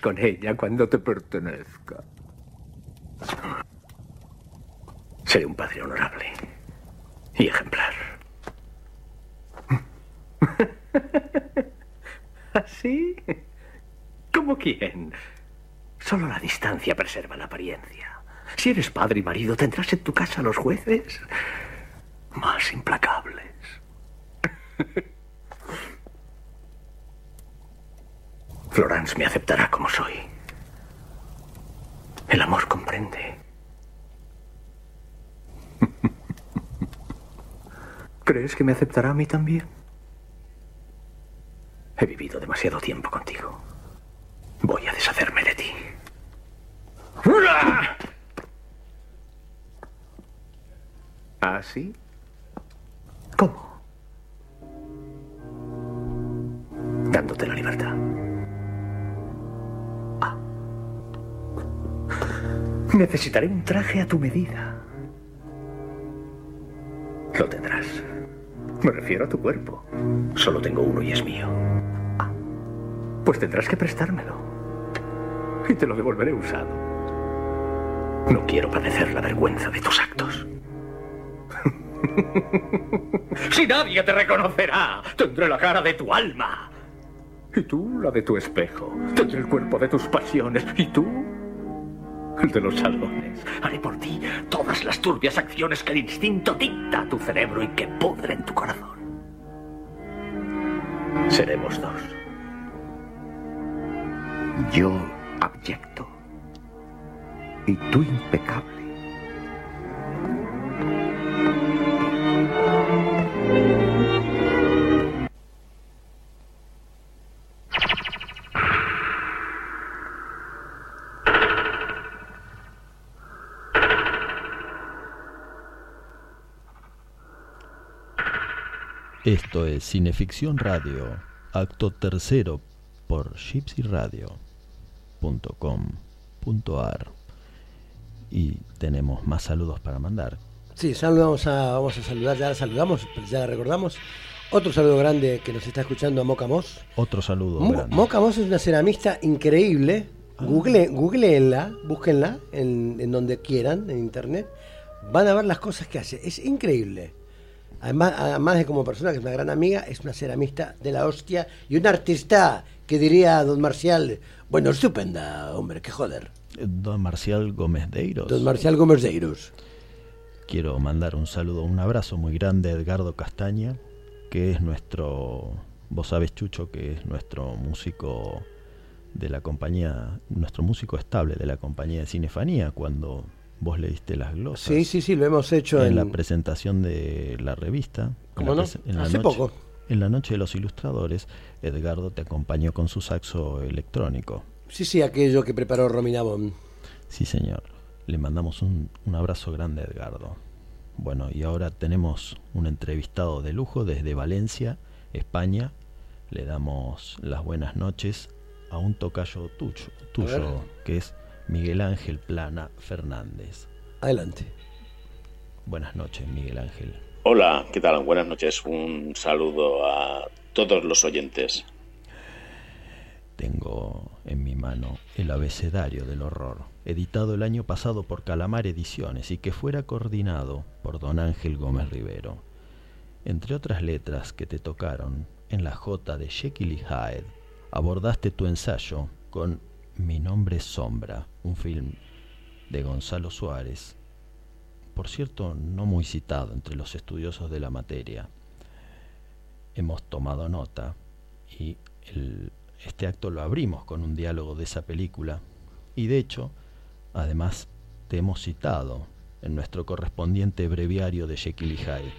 Con ella cuando te pertenezca? Seré un padre honorable. y ejemplar. (laughs) ¿Así? ¿Cómo quién? Solo la distancia preserva la apariencia. Si eres padre y marido, tendrás en tu casa a los jueces más implacables. (laughs) Florence me aceptará como soy. El amor comprende. (laughs) ¿Crees que me aceptará a mí también? He vivido demasiado tiempo contigo. Voy a deshacerme de ti. (laughs) ¿Ah, sí? ¿Cómo? Dándote la libertad. Necesitaré un traje a tu medida. Lo tendrás. Me refiero a tu cuerpo. Solo tengo uno y es mío. Ah. Pues tendrás que prestármelo. Y te lo devolveré usado. No quiero padecer la vergüenza de tus actos. (laughs) si nadie te reconocerá, tendré la cara de tu alma. Y tú la de tu espejo. Tendré el cuerpo de tus pasiones. Y tú de los salones. Haré por ti todas las turbias acciones que el instinto dicta a tu cerebro y que pudren tu corazón. Seremos dos. Yo abyecto y tú impecable. Esto es Cineficción Radio, acto tercero por gypsyradio.com.ar y tenemos más saludos para mandar. Sí, saludamos a, vamos a saludar, ya la saludamos, ya la recordamos. Otro saludo grande que nos está escuchando a Moca Moss. Otro saludo Mo- grande. Moca Moss es una ceramista increíble. Google, googleenla, búsquenla en, en donde quieran, en internet. Van a ver las cosas que hace. Es increíble. Además, además de como persona, que es una gran amiga, es una ceramista de la hostia y una artista que diría don Marcial, bueno, estupenda, hombre, qué joder. Don Marcial Gómez Deiros. Don Marcial Gómez Deiros. Quiero mandar un saludo, un abrazo muy grande a Edgardo Castaña, que es nuestro, vos sabes Chucho, que es nuestro músico de la compañía, nuestro músico estable de la compañía de Cinefanía, cuando vos le diste las glosas. Sí, sí, sí, lo hemos hecho en, en, la presentación de la revista. ¿Cómo la no? prese- en la Hace noche- poco. En la noche de los ilustradores, Edgardo te acompañó con su saxo electrónico. Sí, sí, aquello que preparó Romina Bon. Sí, señor. Le mandamos un, un abrazo grande a Edgardo. Bueno, y ahora tenemos un entrevistado de lujo desde Valencia, España. Le damos las buenas noches a un tocayo tuyo, tuyo que es Miguel Ángel Plana Fernández. Adelante. Buenas noches, Miguel Ángel. Hola, ¿qué tal? Buenas noches. Un saludo a todos los oyentes. Tengo en mi mano el abecedario del horror, editado el año pasado por Calamar Ediciones y que fuera coordinado por don Ángel Gómez Rivero. Entre otras letras que te tocaron, en la J de Jekyll y Hyde, abordaste tu ensayo con Mi nombre es Sombra, un film de Gonzalo Suárez, por cierto no muy citado entre los estudiosos de la materia. Hemos tomado nota y este acto lo abrimos con un diálogo de esa película y de hecho, además, te hemos citado en nuestro correspondiente breviario de Jekyll y Hyde.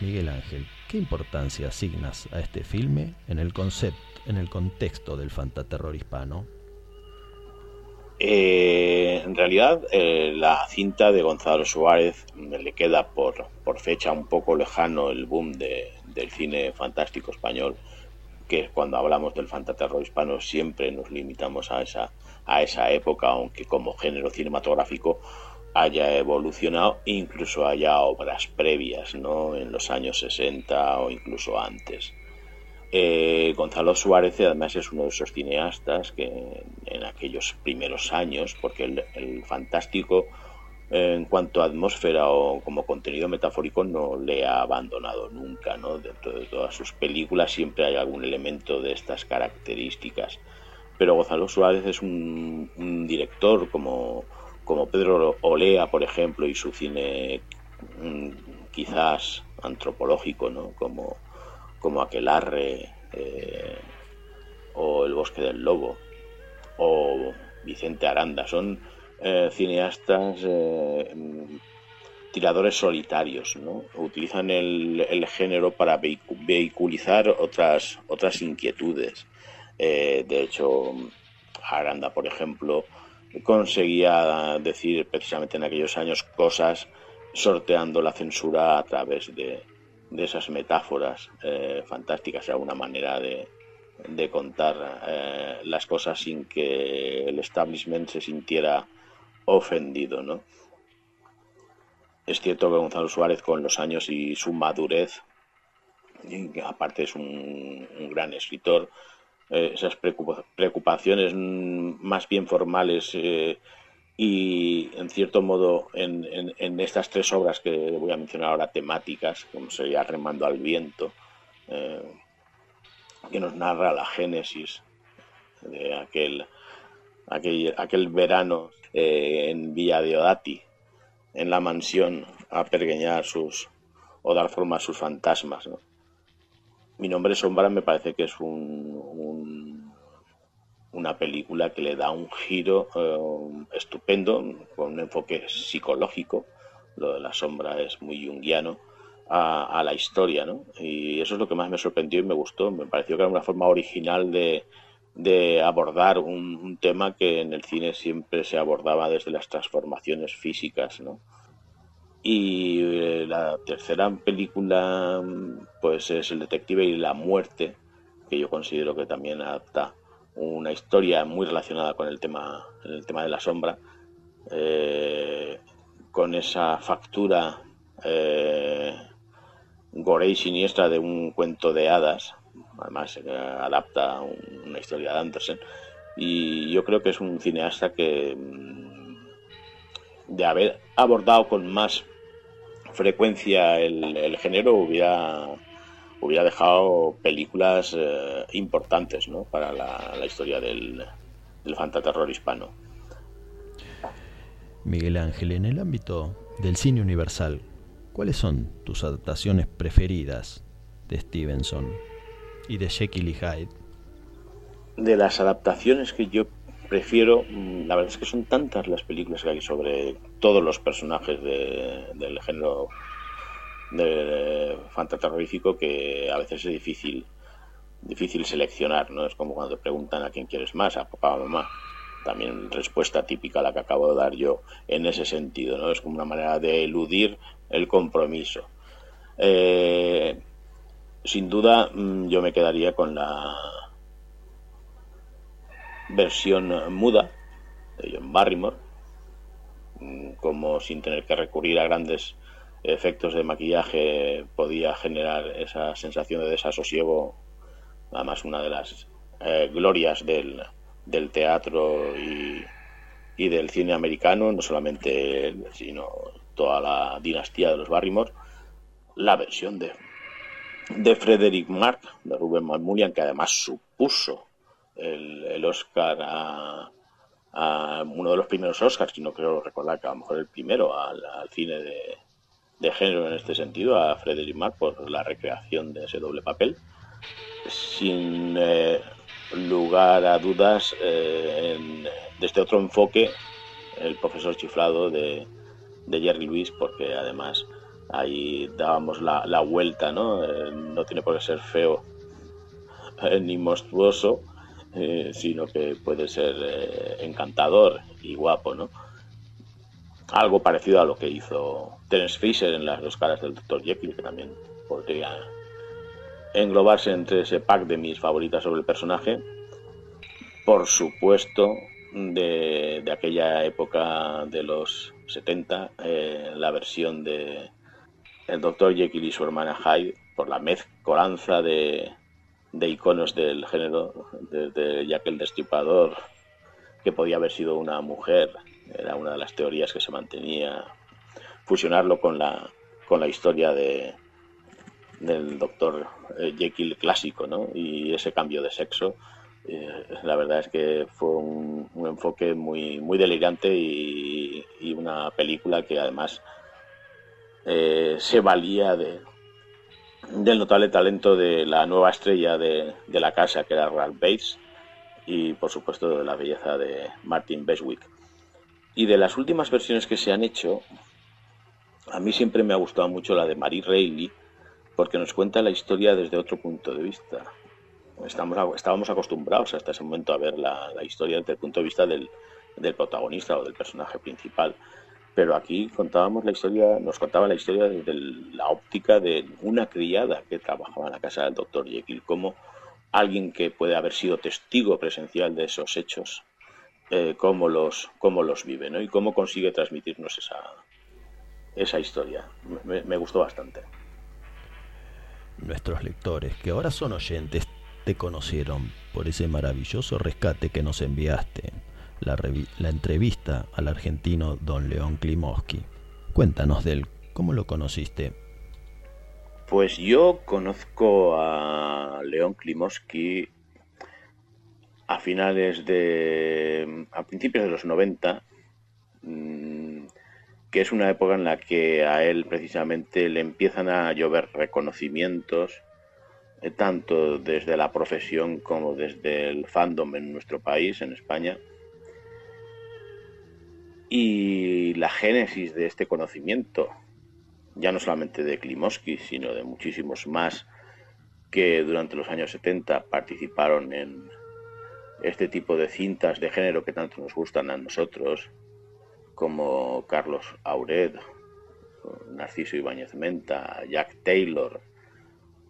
Miguel Ángel, ¿qué importancia asignas a este filme en el concepto, en el contexto del fantaterror hispano? Eh, en realidad, eh, la cinta de Gonzalo Suárez le queda por, por fecha un poco lejano el boom de- del cine fantástico español, que cuando hablamos del fantaterror hispano siempre nos limitamos a esa, a esa época, aunque como género cinematográfico haya evolucionado, incluso haya obras previas, ¿no? En los años 60 o incluso antes. Eh, Gonzalo Suárez además es uno de esos cineastas que en aquellos primeros años, porque el, fantástico en cuanto a atmósfera o como contenido metafórico no le ha abandonado nunca, ¿no? Dentro de todas sus películas siempre hay algún elemento de estas características. Pero Gonzalo Suárez es un, director como, como Pedro Olea, por ejemplo, y su cine mm, quizás antropológico, ¿no? Como, como Aquelarre eh, o El bosque del lobo o Vicente Aranda. Son eh, cineastas eh, tiradores solitarios, ¿no? Utilizan el, género para vehiculizar otras, otras inquietudes. De hecho, Aranda, por ejemplo, conseguía decir precisamente en aquellos años cosas sorteando la censura a través de, de esas metáforas fantásticas. Era una manera de, de contar las cosas sin que el establishment se sintiera ofendido, ¿no? Es cierto que Gonzalo Suárez con los años y su madurez, aparte es un, gran escritor, eh, esas preocupaciones más bien formales eh, y en cierto modo en, estas tres obras que voy a mencionar ahora temáticas, como sería Remando al viento, eh, que nos narra la génesis de aquel, aquel, aquel verano eh, en Villa de Odati, en la mansión, a pergueñar sus o dar forma a sus fantasmas. Mi nombre Sombra me parece que es un, una película que le da un giro eh, estupendo, con un enfoque psicológico. Lo de la sombra es muy junguiano. A, la historia, ¿no? Y eso es lo que más me sorprendió y me gustó. Me pareció que era una forma original de, de abordar un, tema que en el cine siempre se abordaba desde las transformaciones físicas, ¿no? Y eh, la tercera película, pues es El detective y la muerte, que yo considero que también adapta una historia muy relacionada con el tema, el tema de la sombra, eh, con esa factura eh, gore y siniestra de un cuento de hadas, además eh, adapta una historia de Andersen y yo creo que es un cineasta que mm, de haber abordado con más frecuencia el, género hubiera hubiera dejado películas eh, importantes ¿no? para la, historia del, del fantaterror hispano. Miguel Ángel, en el ámbito del cine universal, ¿cuáles son tus adaptaciones preferidas de Stevenson? y de Jekyll y Hyde? De las adaptaciones que yo prefiero, mm, la verdad es que son tantas las películas que hay sobre todos los personajes del género de, fantaterrorífico que a veces es difícil difícil seleccionar, ¿no? Es como cuando te preguntan a quién quieres más, a papá o mamá. También respuesta típica la que acabo de dar yo en ese sentido, ¿no? Es como una manera de eludir el compromiso. Eh, sin duda, mm, yo me quedaría con la versión muda de John Barrymore, mm, como sin tener que recurrir a grandes efectos de maquillaje podía generar esa sensación de desasosiego, además una de las eh, glorias del, teatro y, y, del cine americano, no solamente él, sino toda la dinastía de los Barrymore, la versión de de Frederick Mark, de Ruben Malmulian, que además supuso el, Oscar a, uno de los primeros Oscars, si no creo recordar que a lo mejor el primero al, cine de, género en este sentido, a Frederick Mark por la recreación de ese doble papel. Sin eh, lugar a dudas, eh, desde otro enfoque, el profesor chiflado de, de Jerry Lewis, porque además ahí dábamos la, vuelta, ¿no? Eh, no tiene por qué ser feo ni monstruoso, sino que puede ser encantador y guapo, ¿no? Algo parecido a lo que hizo Terence Fisher en las dos caras del Dr. Jekyll, que también podría englobarse entre ese pack de mis favoritas sobre el personaje. Por supuesto, de, de aquella época de los 70, la versión de, el doctor Jekyll y su hermana Hyde por la mezcolanza de, de iconos del género, desde Jack el Destripador, que podía haber sido una mujer, era una de las teorías que se mantenía, fusionarlo con la, con la historia de, del doctor eh, Jekyll clásico, ¿no? Y ese cambio de sexo, eh, la verdad es que fue un, enfoque muy, muy delirante y, una película que además eh, se valía de, del notable talento de la nueva estrella de, de la casa, que era Ralph Bates, y por supuesto de la belleza de Martin Beswick. Y de las últimas versiones que se han hecho, a mí siempre me ha gustado mucho la de Marie Reilly, porque nos cuenta la historia desde otro punto de vista. Estamos, estábamos acostumbrados hasta ese momento a ver la, historia desde el punto de vista del, protagonista o del personaje principal. Pero aquí contábamos la historia, nos contaba la historia desde la óptica de una criada que trabajaba en la casa del doctor Jekyll, como alguien que puede haber sido testigo presencial de esos hechos, eh, cómo, los, cómo los vive ¿no? y cómo consigue transmitirnos esa, esa historia. Me, gustó bastante. Nuestros lectores, que ahora son oyentes, te conocieron por ese maravilloso rescate que nos enviaste, la, la entrevista al argentino don León Klimowski. Cuéntanos de él, ¿cómo lo conociste? Pues yo conozco a León Klimowski a finales de. a principios de los 90 que es una época en la que a él precisamente le empiezan a llover reconocimientos, eh, tanto desde la profesión como desde el fandom en nuestro país, en España. Y la génesis de este conocimiento, ya no solamente de Klimovsky, sino de muchísimos más que durante los años 70 participaron en este tipo de cintas de género que tanto nos gustan a nosotros, como Carlos Aured, Narciso Ibáñez Menta, Jack Taylor,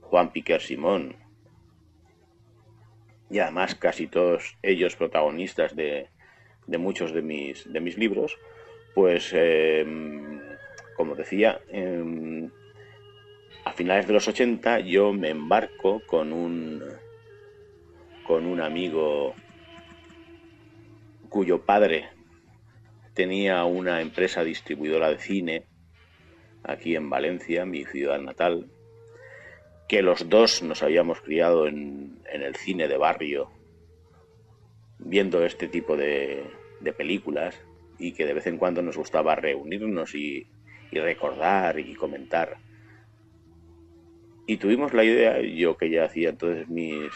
Juan Piquer Simón, y además casi todos ellos protagonistas de, muchos de mis, de mis libros, pues em, como decía, em, a finales de los 80 yo me embarco con un, con un amigo cuyo padre tenía una empresa distribuidora de cine aquí en Valencia, mi ciudad natal, que los dos nos habíamos criado en, el cine de barrio, viendo este tipo de, películas y que de vez en cuando nos gustaba reunirnos y, recordar y comentar. Y tuvimos la idea, yo que ya hacía entonces mis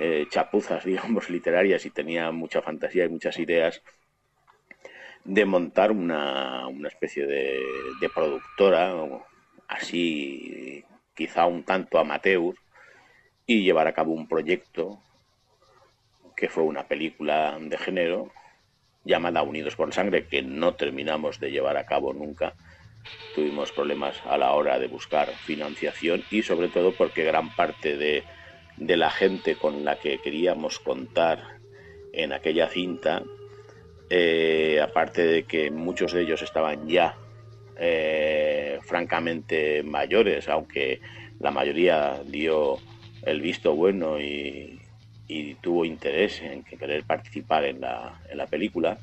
eh, chapuzas, (laughs) digamos, literarias y tenía mucha fantasía y muchas ideas, de montar una, especie de, productora, así quizá un tanto amateur, y llevar a cabo un proyecto que fue una película de género llamada Unidos por Sangre, que no terminamos de llevar a cabo nunca. Tuvimos problemas a la hora de buscar financiación y sobre todo porque gran parte de, de la gente con la que queríamos contar en aquella cinta eh, aparte de que muchos de ellos estaban ya eh, francamente mayores, aunque la mayoría dio el visto bueno y, tuvo interés en querer participar en la, en la película.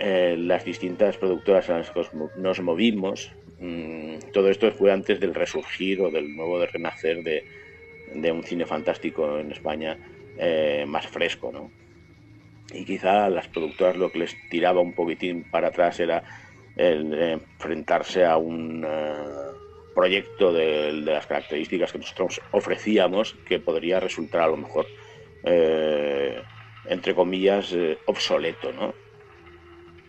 Eh, las distintas productoras en las que nos movimos, mm, todo esto fue antes del resurgir o del nuevo renacer de, de un cine fantástico en España más fresco, ¿no? y quizá las productoras lo que les tiraba un poquitín para atrás era el enfrentarse a un eh, proyecto de, las características que nosotros ofrecíamos que podría resultar a lo mejor, eh, entre comillas, eh, obsoleto, ¿no?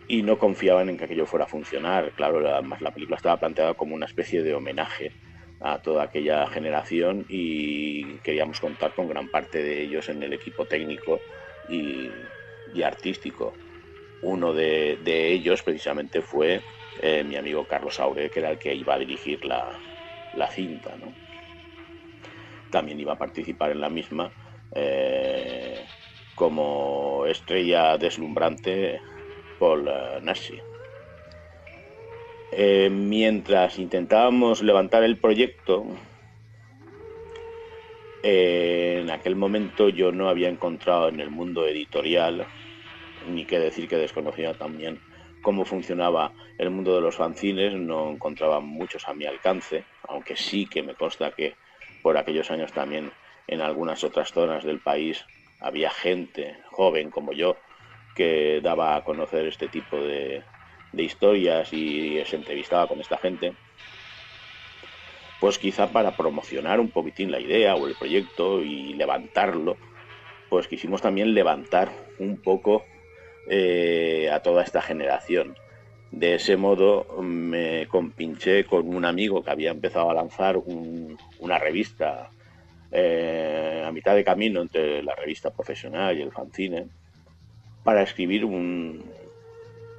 Y no confiaban en que aquello fuera a funcionar. Claro, además la película estaba planteada como una especie de homenaje a toda aquella generación y queríamos contar con gran parte de ellos en el equipo técnico y artístico. Uno de, ellos precisamente fue eh, mi amigo Carlos Aure, que era el que iba a dirigir la, cinta. También iba a participar en la misma eh, como estrella deslumbrante Paul eh, mientras intentábamos levantar el proyecto, en aquel momento yo no había encontrado en el mundo editorial ni qué decir que desconocía también cómo funcionaba el mundo de los fanzines, no encontraba muchos a mi alcance, aunque sí que me consta que por aquellos años también en algunas otras zonas del país había gente joven como yo que daba a conocer este tipo de, de historias y se entrevistaba con esta gente, pues quizá para promocionar un poquitín la idea o el proyecto y levantarlo, pues quisimos también levantar un poco eh, a toda esta generación. De ese modo me compinché con un amigo que había empezado a lanzar una revista eh, a mitad de camino entre la revista profesional y el fanzine para escribir un,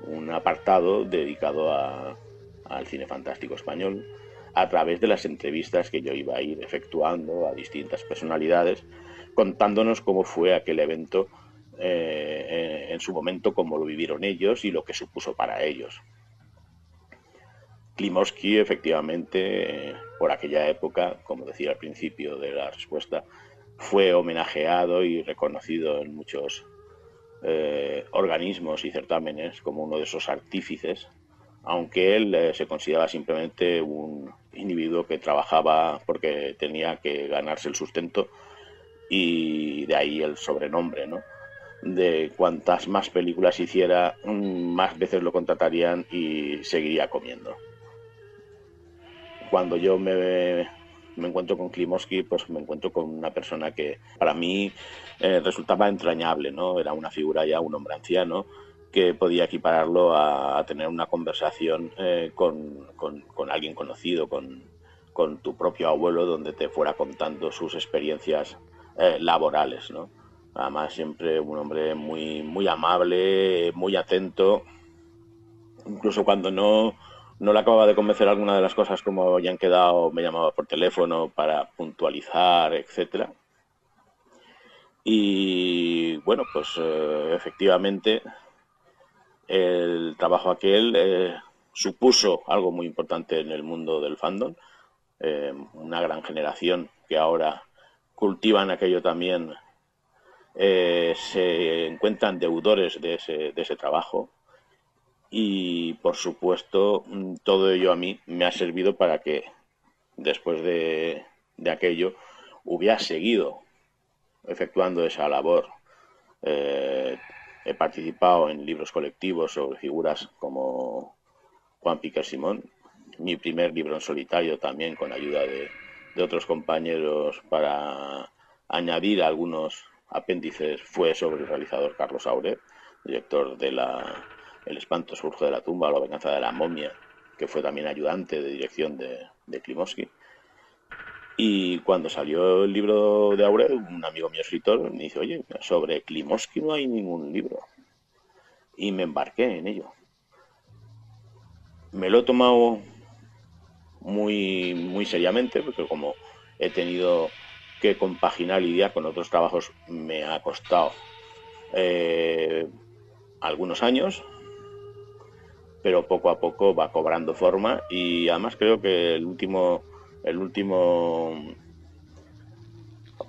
un apartado dedicado al cine fantástico español a través de las entrevistas que yo iba a ir efectuando a distintas personalidades, contándonos cómo fue aquel evento eh, en su momento, cómo lo vivieron ellos y lo que supuso para ellos. Klimovsky, efectivamente, por aquella época, como decía al principio de la respuesta, fue homenajeado y reconocido en muchos eh, organismos y certámenes como uno de esos artífices, aunque él eh, se consideraba simplemente un individuo que trabajaba porque tenía que ganarse el sustento y de ahí el sobrenombre, ¿no? De cuantas más películas hiciera, mm, más veces lo contratarían y seguiría comiendo. Cuando yo me me encuentro con Klimovsky, pues me encuentro con una persona que para mí eh, resultaba entrañable, ¿no? Era una figura ya, un hombre anciano, que podía equipararlo a, tener una conversación eh, con, alguien conocido, con, tu propio abuelo, donde te fuera contando sus experiencias eh, laborales, ¿no? Además, siempre un hombre muy, muy amable, muy atento, incluso cuando no no le acababa de convencer alguna de las cosas como ya han quedado, me llamaba por teléfono para puntualizar, etcétera. Y bueno, pues eh, efectivamente el trabajo aquel eh, supuso algo muy importante en el mundo del fandom. Eh, una gran generación que ahora cultivan aquello también se encuentran deudores de ese trabajo y por supuesto mm, todo ello a mí me ha servido para que después de, aquello hubiera seguido efectuando esa labor. Eh, he participado en libros colectivos sobre figuras como Juan Piquer Simón, mi primer libro en solitario también con ayuda de, de otros compañeros para añadir algunos apéndices fue sobre el realizador Carlos Aure, director de la el espanto surge de la tumba, La venganza de la momia, que fue también ayudante de dirección de, de Klimovsky. Y cuando salió el libro de Aurel, un amigo mío escritor me dice, oye, sobre Klimovsky no hay ningún libro. Y me embarqué en ello. Me lo he tomado muy, muy seriamente, porque como he tenido que compaginar y lidiar con otros trabajos, me ha costado eh, algunos años, pero poco a poco va cobrando forma y además creo que el último el último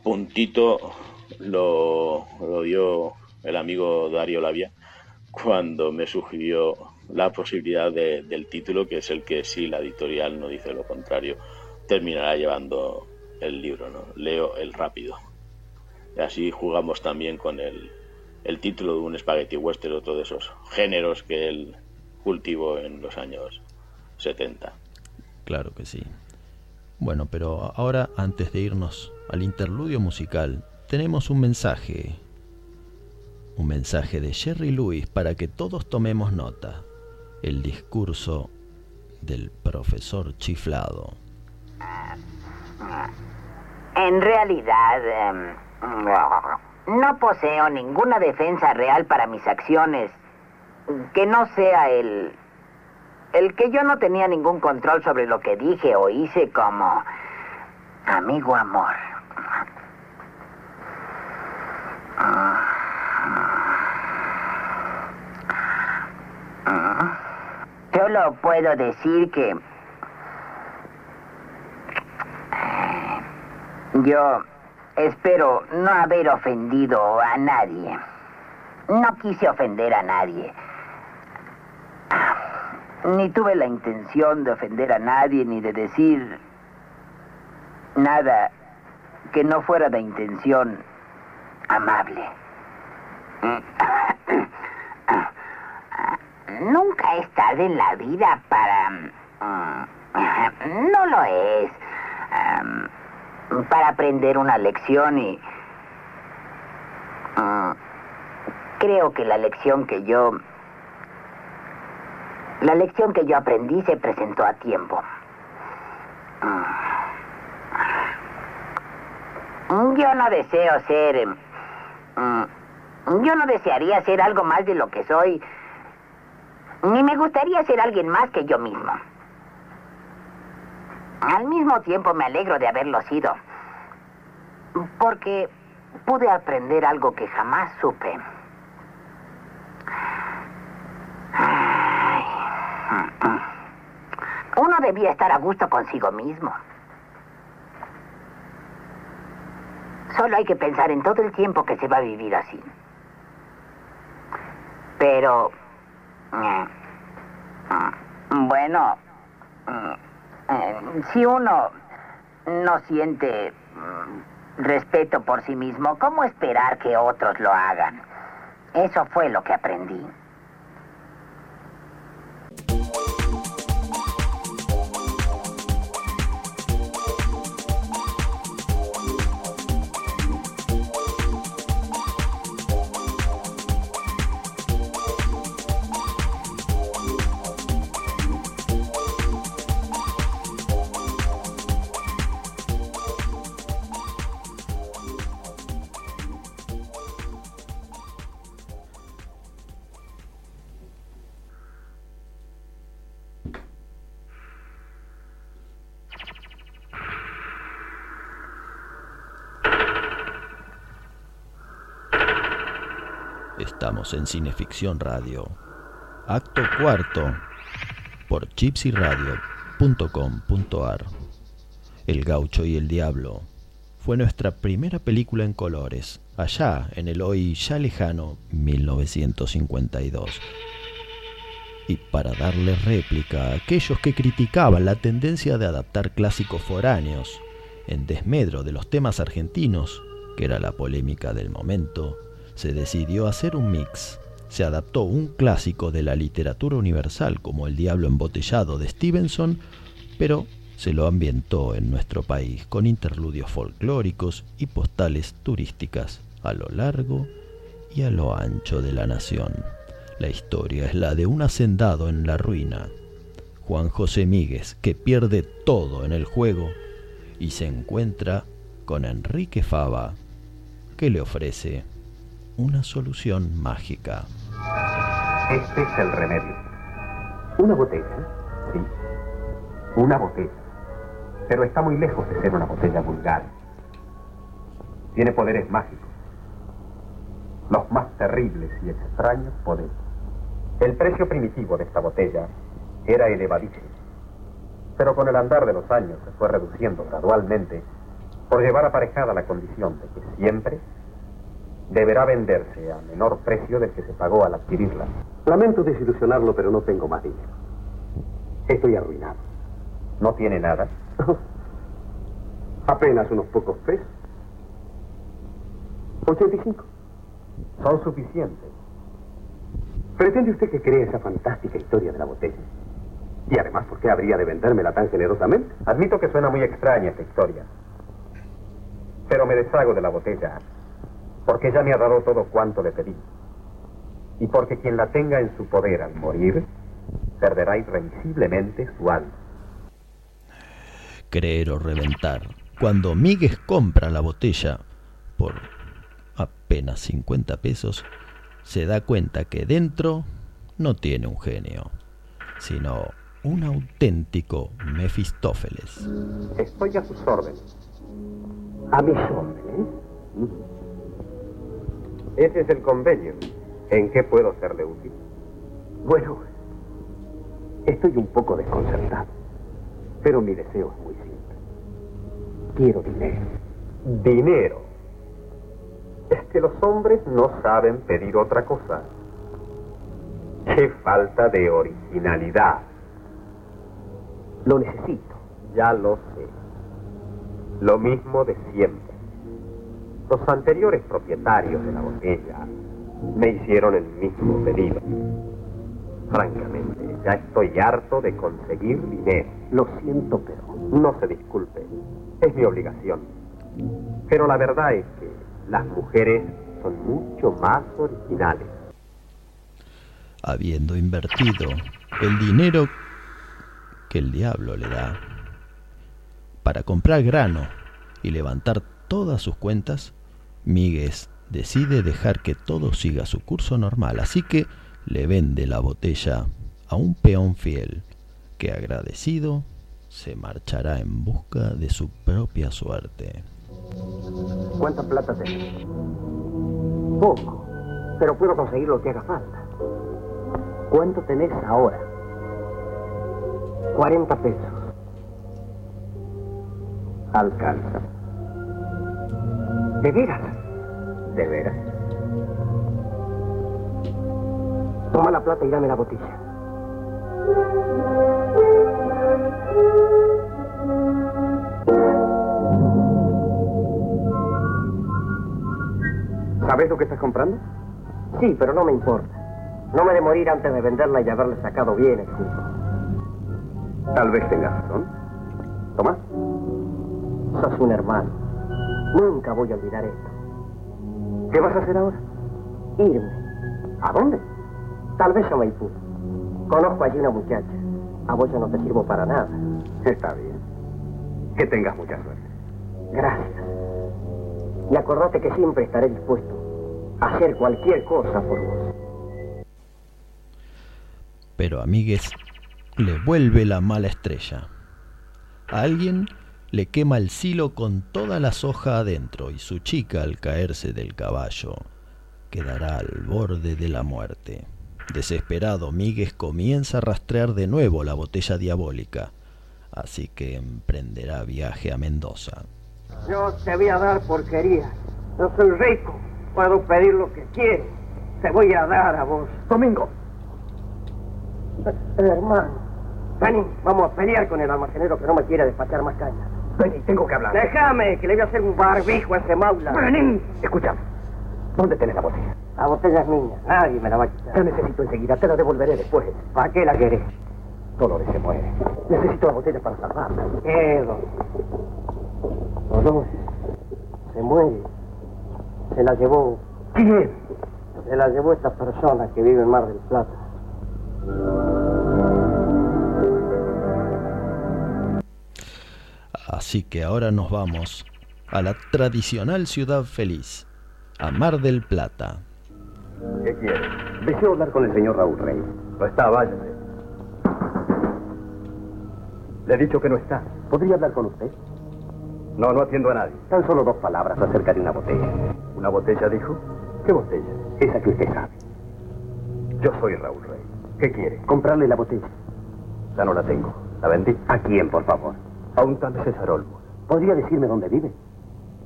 puntito lo, dio el amigo Dario Lavia cuando me sugirió la posibilidad del título, que es el que si la editorial no dice lo contrario, terminará llevando el libro, ¿no? Leo el rápido. Y así jugamos también con el, el título de un spaghetti western, otro de esos géneros que él cultivo en los años 70. Claro que sí. Bueno, pero ahora antes de irnos al interludio musical, tenemos un mensaje. Un mensaje de Jerry Lewis para que todos tomemos nota. El discurso del profesor chiflado. En realidad, em, no poseo ninguna defensa real para mis acciones que no sea el... El que yo no tenía ningún control sobre lo que dije o hice como... Amigo amor. Solo puedo decir que... Yo espero no haber ofendido a nadie. no quise ofender a nadie. Ni tuve la intención de ofender a nadie ni de decir nada que no fuera de intención amable. (clears throat) Nunca es tarde en la vida para... (clears throat) No lo es. Para aprender una lección y... Creo que la lección que yo... La lección que yo aprendí se presentó a tiempo. Yo no deseo ser... Yo no desearía ser algo más de lo que soy, ni me gustaría ser alguien más que yo mismo. Al mismo tiempo me alegro de haberlo sido, porque pude aprender algo que jamás supe. Uno debía estar a gusto consigo mismo. Solo hay que pensar en todo el tiempo que se va a vivir así. Pero... Eh, bueno, eh, si uno no siente mm, respeto por sí mismo, ¿cómo esperar que otros lo hagan? Eso fue lo que aprendí. En Cineficción Radio. Acto cuarto por gypsyradio.com.ar. El gaucho y el diablo fue nuestra primera película en colores, allá en el hoy ya lejano 1952. Y para darle réplica a aquellos que criticaban la tendencia de adaptar clásicos foráneos en desmedro de los temas argentinos, que era la polémica del momento, se decidió hacer un mix. Se adaptó un clásico de la literatura universal como El Diablo Embotellado de Stevenson, pero se lo ambientó en nuestro país con interludios folclóricos y postales turísticas a lo largo y a lo ancho de la nación. La historia es la de un hacendado en la ruina, Juan José Míguez, que pierde todo en el juego y se encuentra con Enrique Fava, que le ofrece una solución mágica. Este es el remedio. Una botella, sí. Una botella. Pero está muy lejos de ser una botella vulgar. Tiene poderes mágicos. Los más terribles y extraños poderes. El precio primitivo de esta botella era elevadísimo. Pero con el andar de los años se fue reduciendo gradualmente por llevar aparejada la condición de que siempre deberá venderse a menor precio del que se pagó al adquirirla. Lamento desilusionarlo, pero no tengo más dinero. Estoy arruinado. ¿No tiene nada? (laughs) Apenas unos pocos pesos. 85. Son suficientes. ¿Pretende usted que crea esa fantástica historia de la botella? Y además, ¿por qué habría de vendérmela tan generosamente? Admito que suena muy extraña esta historia. Pero me deshago de la botella porque ella me ha dado todo cuanto le pedí. Y porque quien la tenga en su poder al morir, perderá irremisiblemente su alma. Creer o reventar. Cuando Miguel compra la botella por apenas 50 pesos, se da cuenta que dentro no tiene un genio, sino un auténtico Mefistófeles. Estoy a sus órdenes. A mis órdenes. Ese es el convenio. ¿En qué puedo serle útil? Bueno, estoy un poco desconcertado, pero mi deseo es muy simple. Quiero dinero. ¿Dinero? Es que los hombres no saben pedir otra cosa. ¡Qué falta de originalidad! Lo necesito, ya lo sé. Lo mismo de siempre. Los anteriores propietarios de la botella me hicieron el mismo pedido. Francamente, ya estoy harto de conseguir dinero. Lo siento, pero no se disculpe. Es mi obligación. Pero la verdad es que las mujeres son mucho más originales. Habiendo invertido el dinero que el diablo le da para comprar grano y levantar todas sus cuentas, Míguez decide dejar que todo siga su curso normal, así que le vende la botella a un peón fiel, que agradecido se marchará en busca de su propia suerte. ¿Cuánta plata tenés? Poco, pero puedo conseguir lo que haga falta. ¿Cuánto tenés ahora? 40 pesos. Alcanza. ¿De veras? ¿De veras? Toma la plata y dame la botella. ¿Sabes lo que estás comprando? Sí, pero no me importa. No me de morir antes de venderla y haberle sacado bien el jugo. Tal vez tengas razón. Toma. Sos un hermano. Nunca voy a olvidar esto. ¿Qué vas a hacer ahora? Irme. ¿A dónde? Tal vez a Maipú. Conozco allí una muchacha. A vos ya no te sirvo para nada. Está bien. Que tengas mucha suerte. Gracias. Y acordate que siempre estaré dispuesto a hacer cualquier cosa por vos. Pero amigues, le vuelve la mala estrella. A alguien le quema el silo con toda la soja adentro y su chica al caerse del caballo quedará al borde de la muerte. Desesperado, Míguez comienza a rastrear de nuevo la botella diabólica, así que emprenderá viaje a Mendoza. Yo te voy a dar porquería. Yo soy rico, puedo pedir lo que quieres. Te voy a dar a vos. Domingo. Eh, hermano, vení, vamos a pelear con el almacenero que no me quiere despachar más caña. Vení, tengo que hablar. Déjame, que le voy a hacer un barbijo a ese maula. Vení. Escúchame. ¿Dónde tenés la botella? La botella es mía, nadie me la va a quitar. La necesito enseguida, te la devolveré después. ¿Para qué la querés? Dolores se muere. Necesito la botella para salvarla. ¿Qué, Dolores? Se muere. Se la llevó. ¿Quién? Se la llevó esta persona que vive en Mar del Plata. Así que ahora nos vamos a la tradicional ciudad feliz, a Mar del Plata. ¿Qué quiere? Deseo hablar con el señor Raúl Rey. No está, váyase. Le he dicho que no está. ¿Podría hablar con usted? No, no atiendo a nadie. Tan solo dos palabras acerca de una botella. ¿Una botella, dijo? ¿Qué botella? Esa que usted sabe. Yo soy Raúl Rey. ¿Qué quiere? Comprarle la botella. Ya no la tengo. ¿La vendí? ¿A quién, por favor? A un tal César Olmos. ¿Podría decirme dónde vive?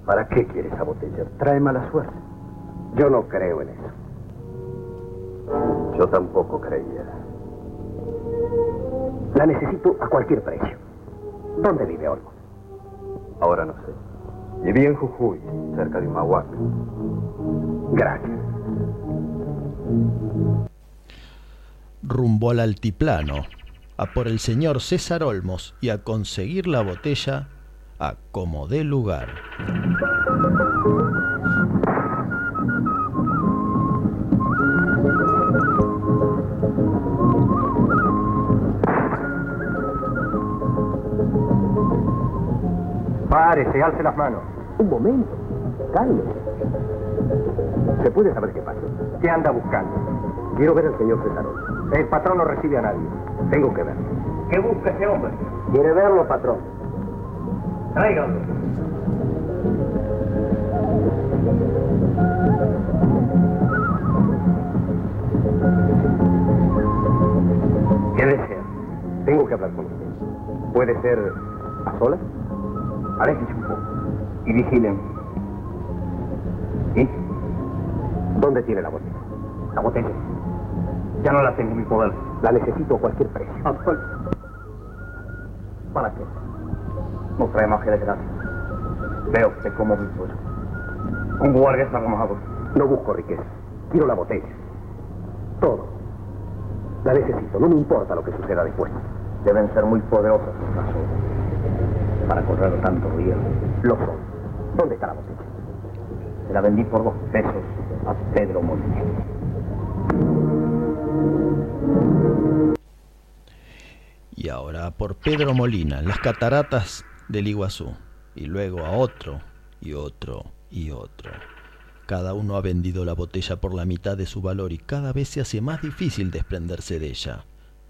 ¿Para qué quiere esa botella? Trae mala suerte. Yo no creo en eso. Yo tampoco creía. La necesito a cualquier precio. ¿Dónde vive Olmos? Ahora no sé. Viví en Jujuy, cerca de Humahuaca. Gracias. Rumbo al altiplano, a por el señor César Olmos y a conseguir la botella a como dé lugar. Párese, alce las manos. Un momento. Cálmese. ¿Se puede saber qué pasa? ¿Qué anda buscando? Quiero ver al señor César Olmos. El patrón no recibe a nadie. Tengo que verlo. ¿Qué busca ese hombre? ¿Quiere verlo, patrón? Tráiganlo. ¿Qué desea? Tengo que hablar con usted. ¿Puede ser a solas? Aléjese un poco y vigilen. ¿Sí? ¿Dónde tiene la botella? La botella. Ya no la tengo en mi poder. La necesito a cualquier precio. ¿Para qué? No trae magia de gracia. Veo que como mi puesto. Un guardia está remojado. No busco riqueza. Quiero la botella. Todo. La necesito. No me importa lo que suceda después. Deben ser muy poderosas las para correr tanto río. Lo son. ¿Dónde está la botella? Se la vendí por dos pesos a Pedro Molina. Y ahora por Pedro Molina, las cataratas del Iguazú. Y luego a otro, y otro, y otro. Cada uno ha vendido la botella por la mitad de su valor y cada vez se hace más difícil desprenderse de ella,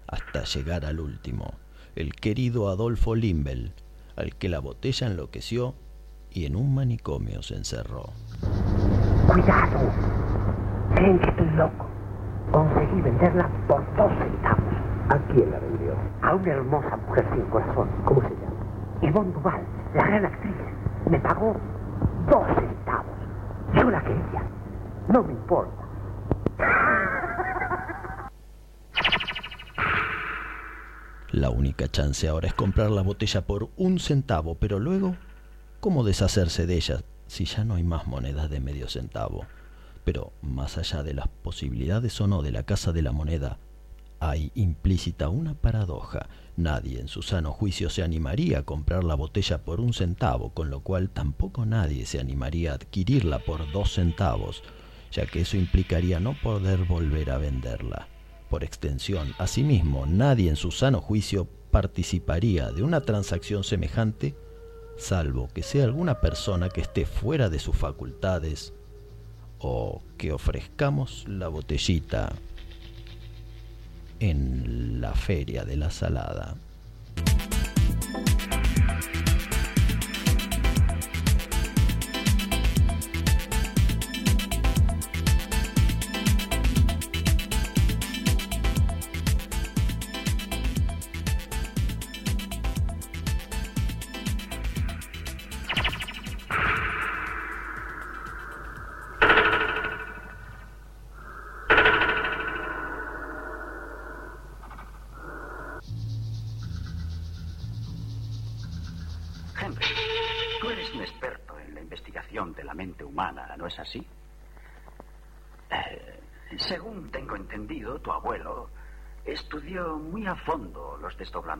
hasta llegar al último, el querido Adolfo Limbel, al que la botella enloqueció y en un manicomio se encerró. Cuidado, creen que estoy loco. Conseguí venderla por dos centavos. ¿A quién la vendió? A una hermosa mujer sin corazón. ¿Cómo se llama? Yvonne Duval, la gran actriz. Me pagó dos centavos. Yo la quería. No me importa. La única chance ahora es comprar la botella por un centavo, pero luego, ¿cómo deshacerse de ella si ya no hay más monedas de medio centavo? Pero más allá de las posibilidades o no de la casa de la moneda, hay implícita una paradoja. Nadie en su sano juicio se animaría a comprar la botella por un centavo, con lo cual tampoco nadie se animaría a adquirirla por dos centavos, ya que eso implicaría no poder volver a venderla. Por extensión, asimismo, nadie en su sano juicio participaría de una transacción semejante, salvo que sea alguna persona que esté fuera de sus facultades o que ofrezcamos la botellita en la feria de la salada.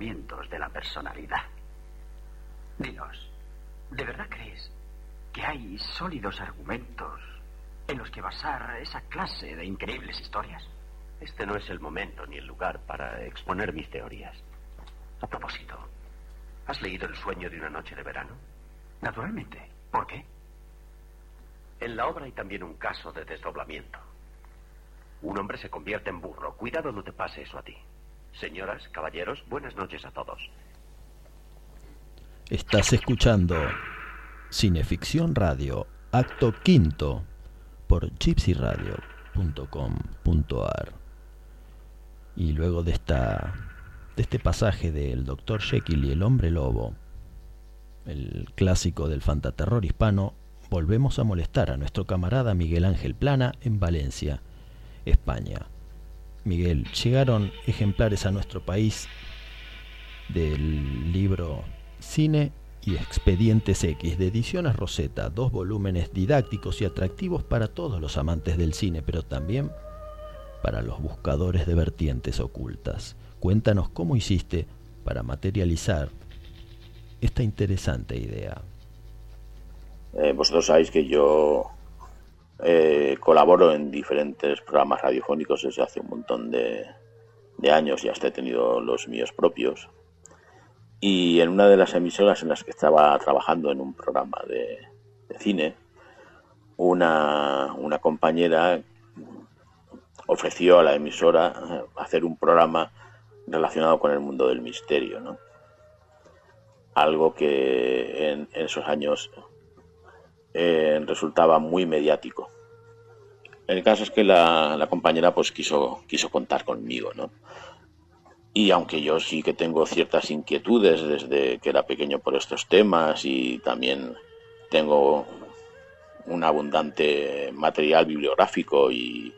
De la personalidad. Dinos, ¿de verdad crees que hay sólidos argumentos en los que basar esa clase de increíbles historias? Este no es el momento ni el lugar para exponer mis teorías. A propósito, ¿has leído El sueño de una noche de verano? Naturalmente. ¿Por qué? En la obra hay también un caso de desdoblamiento. Un hombre se convierte en burro. Cuidado no te pase eso a ti. Señoras, caballeros, buenas noches a todos. Estás escuchando Cineficción Radio, acto quinto, por gypsyradio.com.ar. Y luego de esta de este pasaje del Dr. Jekyll y el hombre lobo, el clásico del fantaterror hispano, volvemos a molestar a nuestro camarada Miguel Ángel Plana en Valencia, España. Miguel, llegaron ejemplares a nuestro país del libro Cine y Expedientes X de Ediciones Rosetta, dos volúmenes didácticos y atractivos para todos los amantes del cine, pero también para los buscadores de vertientes ocultas. Cuéntanos cómo hiciste para materializar esta interesante idea. Eh, vosotros sabéis que yo eh, colaboro en diferentes programas radiofónicos desde hace un montón de, años y hasta he tenido los míos propios. Y en una de las emisoras en las que estaba trabajando en un programa de, cine, una, una compañera ofreció a la emisora hacer un programa relacionado con el mundo del misterio, ¿no? Algo que en, en esos años eh, resultaba muy mediático. El caso es que la, compañera pues quiso, quiso contar conmigo, ¿no? Y aunque yo sí que tengo ciertas inquietudes desde que era pequeño por estos temas y también tengo un abundante material bibliográfico y,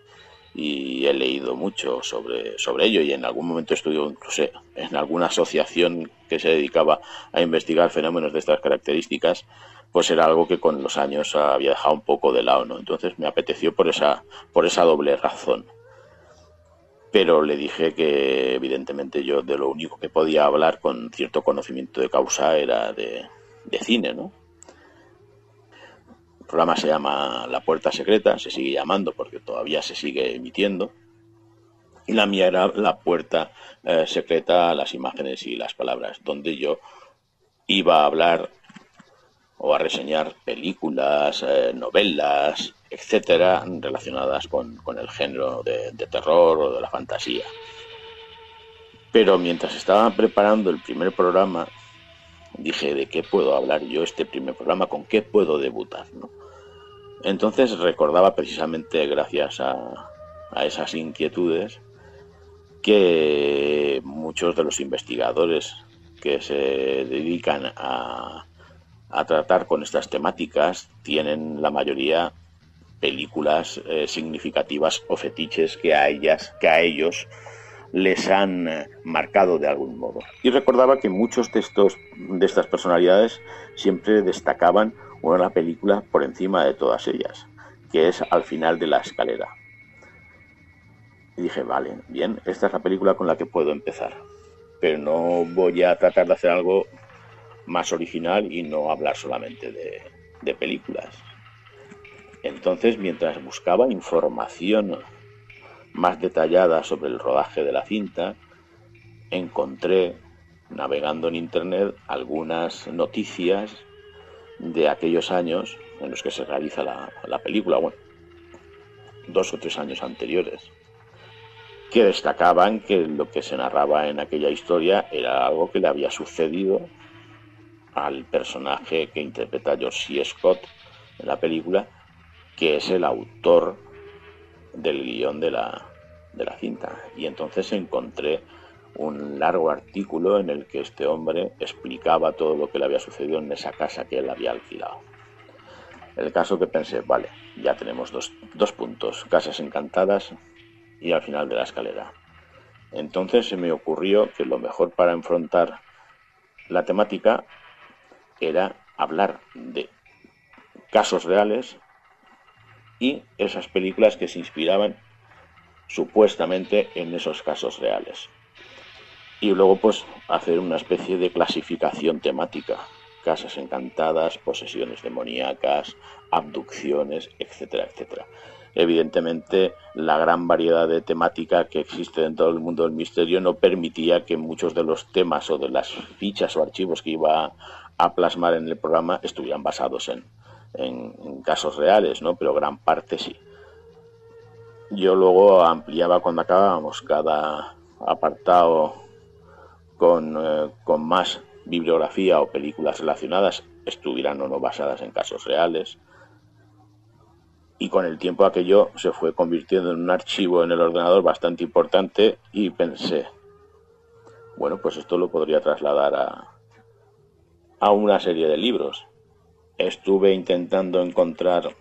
y he leído mucho sobre, sobre ello y en algún momento estuve incluso en alguna asociación que se dedicaba a investigar fenómenos de estas características, pues era algo que con los años había dejado un poco de lado, ¿no? Entonces me apeteció por esa, por esa doble razón. Pero le dije que evidentemente yo de lo único que podía hablar con cierto conocimiento de causa era de, de cine, ¿no? El programa se llama La Puerta Secreta, se sigue llamando porque todavía se sigue emitiendo. Y la mía era La Puerta eh, Secreta las imágenes y las palabras, donde yo iba a hablar o a reseñar películas, eh, novelas, etcétera, relacionadas con, el género de, de terror o de la fantasía. Pero mientras estaba preparando el primer programa, dije, ¿de qué puedo hablar yo este primer programa? ¿Con qué puedo debutar? ¿no? Entonces recordaba precisamente, gracias a, esas inquietudes, que muchos de los investigadores que se dedican a, a tratar con estas temáticas tienen la mayoría películas eh, significativas o fetiches que a ellas, que a ellos les han eh, marcado de algún modo. Y recordaba que muchos de, estos, de estas personalidades siempre destacaban una película por encima de todas ellas, que es Al final de la escalera. Y dije, vale, bien, esta es la película con la que puedo empezar, pero no voy a tratar de hacer algo más original y no hablar solamente de, de películas. Entonces, mientras buscaba información más detallada sobre el rodaje de la cinta, encontré, navegando en Internet, algunas noticias de aquellos años en los que se realiza la, película, bueno, dos o tres años anteriores, que destacaban que lo que se narraba en aquella historia era algo que le había sucedido al personaje que interpreta C. Scott en la película, que es el autor del guion de la, de la cinta. Y entonces encontré un largo artículo en el que este hombre explicaba todo lo que le había sucedido en esa casa que él había alquilado. El caso que pensé, vale, ya tenemos dos, dos puntos, casas encantadas y al final de la escalera. Entonces se me ocurrió que lo mejor para enfrentar la temática era hablar de casos reales y esas películas que se inspiraban supuestamente en esos casos reales. Y luego pues hacer una especie de clasificación temática, casas encantadas, posesiones demoníacas, abducciones, etcétera, etcétera. Evidentemente, la gran variedad de temática que existe dentro del mundo del misterio no permitía que muchos de los temas o de las fichas o archivos que iba a plasmar en el programa estuvieran basados en, en, casos reales, ¿no? Pero gran parte sí. Yo luego ampliaba cuando acabábamos cada apartado con, eh, con más bibliografía o películas relacionadas, estuvieran o no basadas en casos reales. Y con el tiempo aquello se fue convirtiendo en un archivo en el ordenador bastante importante y pensé, bueno, pues esto lo podría trasladar a, a una serie de libros estuve intentando encontrar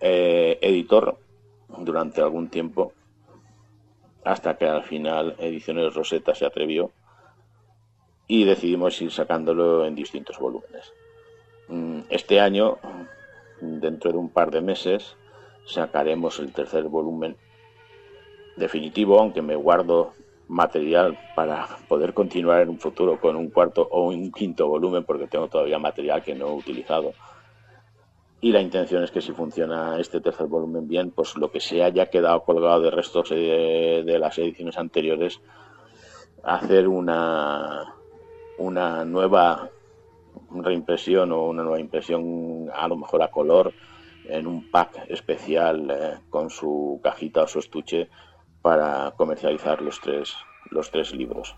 eh, editor durante algún tiempo hasta que al final Ediciones Rosetta se atrevió y decidimos ir sacándolo en distintos volúmenes. Mm, este año, dentro de un par de meses, sacaremos el tercer volumen definitivo, aunque me guardo material para poder continuar en un futuro con un cuarto o un quinto volumen porque tengo todavía material que no he utilizado. Y la intención es que si funciona este tercer volumen bien, pues lo que se haya quedado colgado de restos de, de las ediciones anteriores, hacer una, una nueva reimpresión o una nueva impresión a lo mejor a color en un pack especial eh, con su cajita o su estuche para comercializar los tres, los tres libros.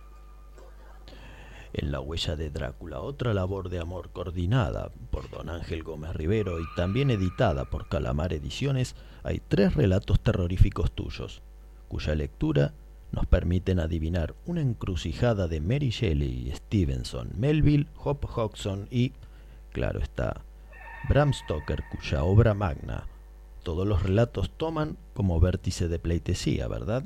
En La huella de Drácula, otra labor de amor coordinada por don Ángel Gómez Rivero y también editada por Calamar Ediciones, hay tres relatos terroríficos tuyos, cuya lectura nos permiten adivinar una encrucijada de Mary Shelley, Stevenson, Melville, Hop Hodgson y, claro está, Bram Stoker, cuya obra magna todos los relatos toman como vértice de pleitesía, ¿verdad?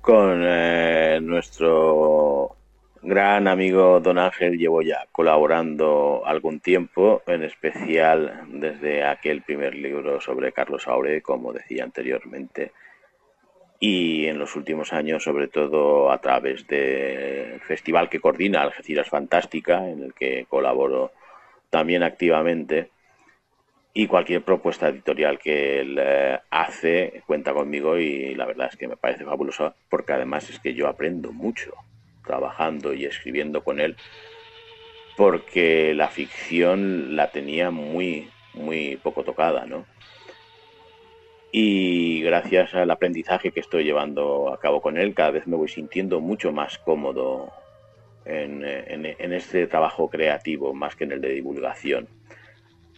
Con eh, nuestro gran amigo Don Ángel llevo ya colaborando algún tiempo, en especial desde aquel primer libro sobre Carlos Aure, como decía anteriormente, y en los últimos años, sobre todo a través del festival que coordina Algeciras Fantástica, en el que colaboro también activamente. Y cualquier propuesta editorial que él eh, hace cuenta conmigo y la verdad es que me parece fabuloso porque además es que yo aprendo mucho trabajando y escribiendo con él porque la ficción la tenía muy, muy poco tocada, ¿no? y gracias al aprendizaje que estoy llevando a cabo con él, cada vez me voy sintiendo mucho más cómodo en, este trabajo creativo más que en el de divulgación.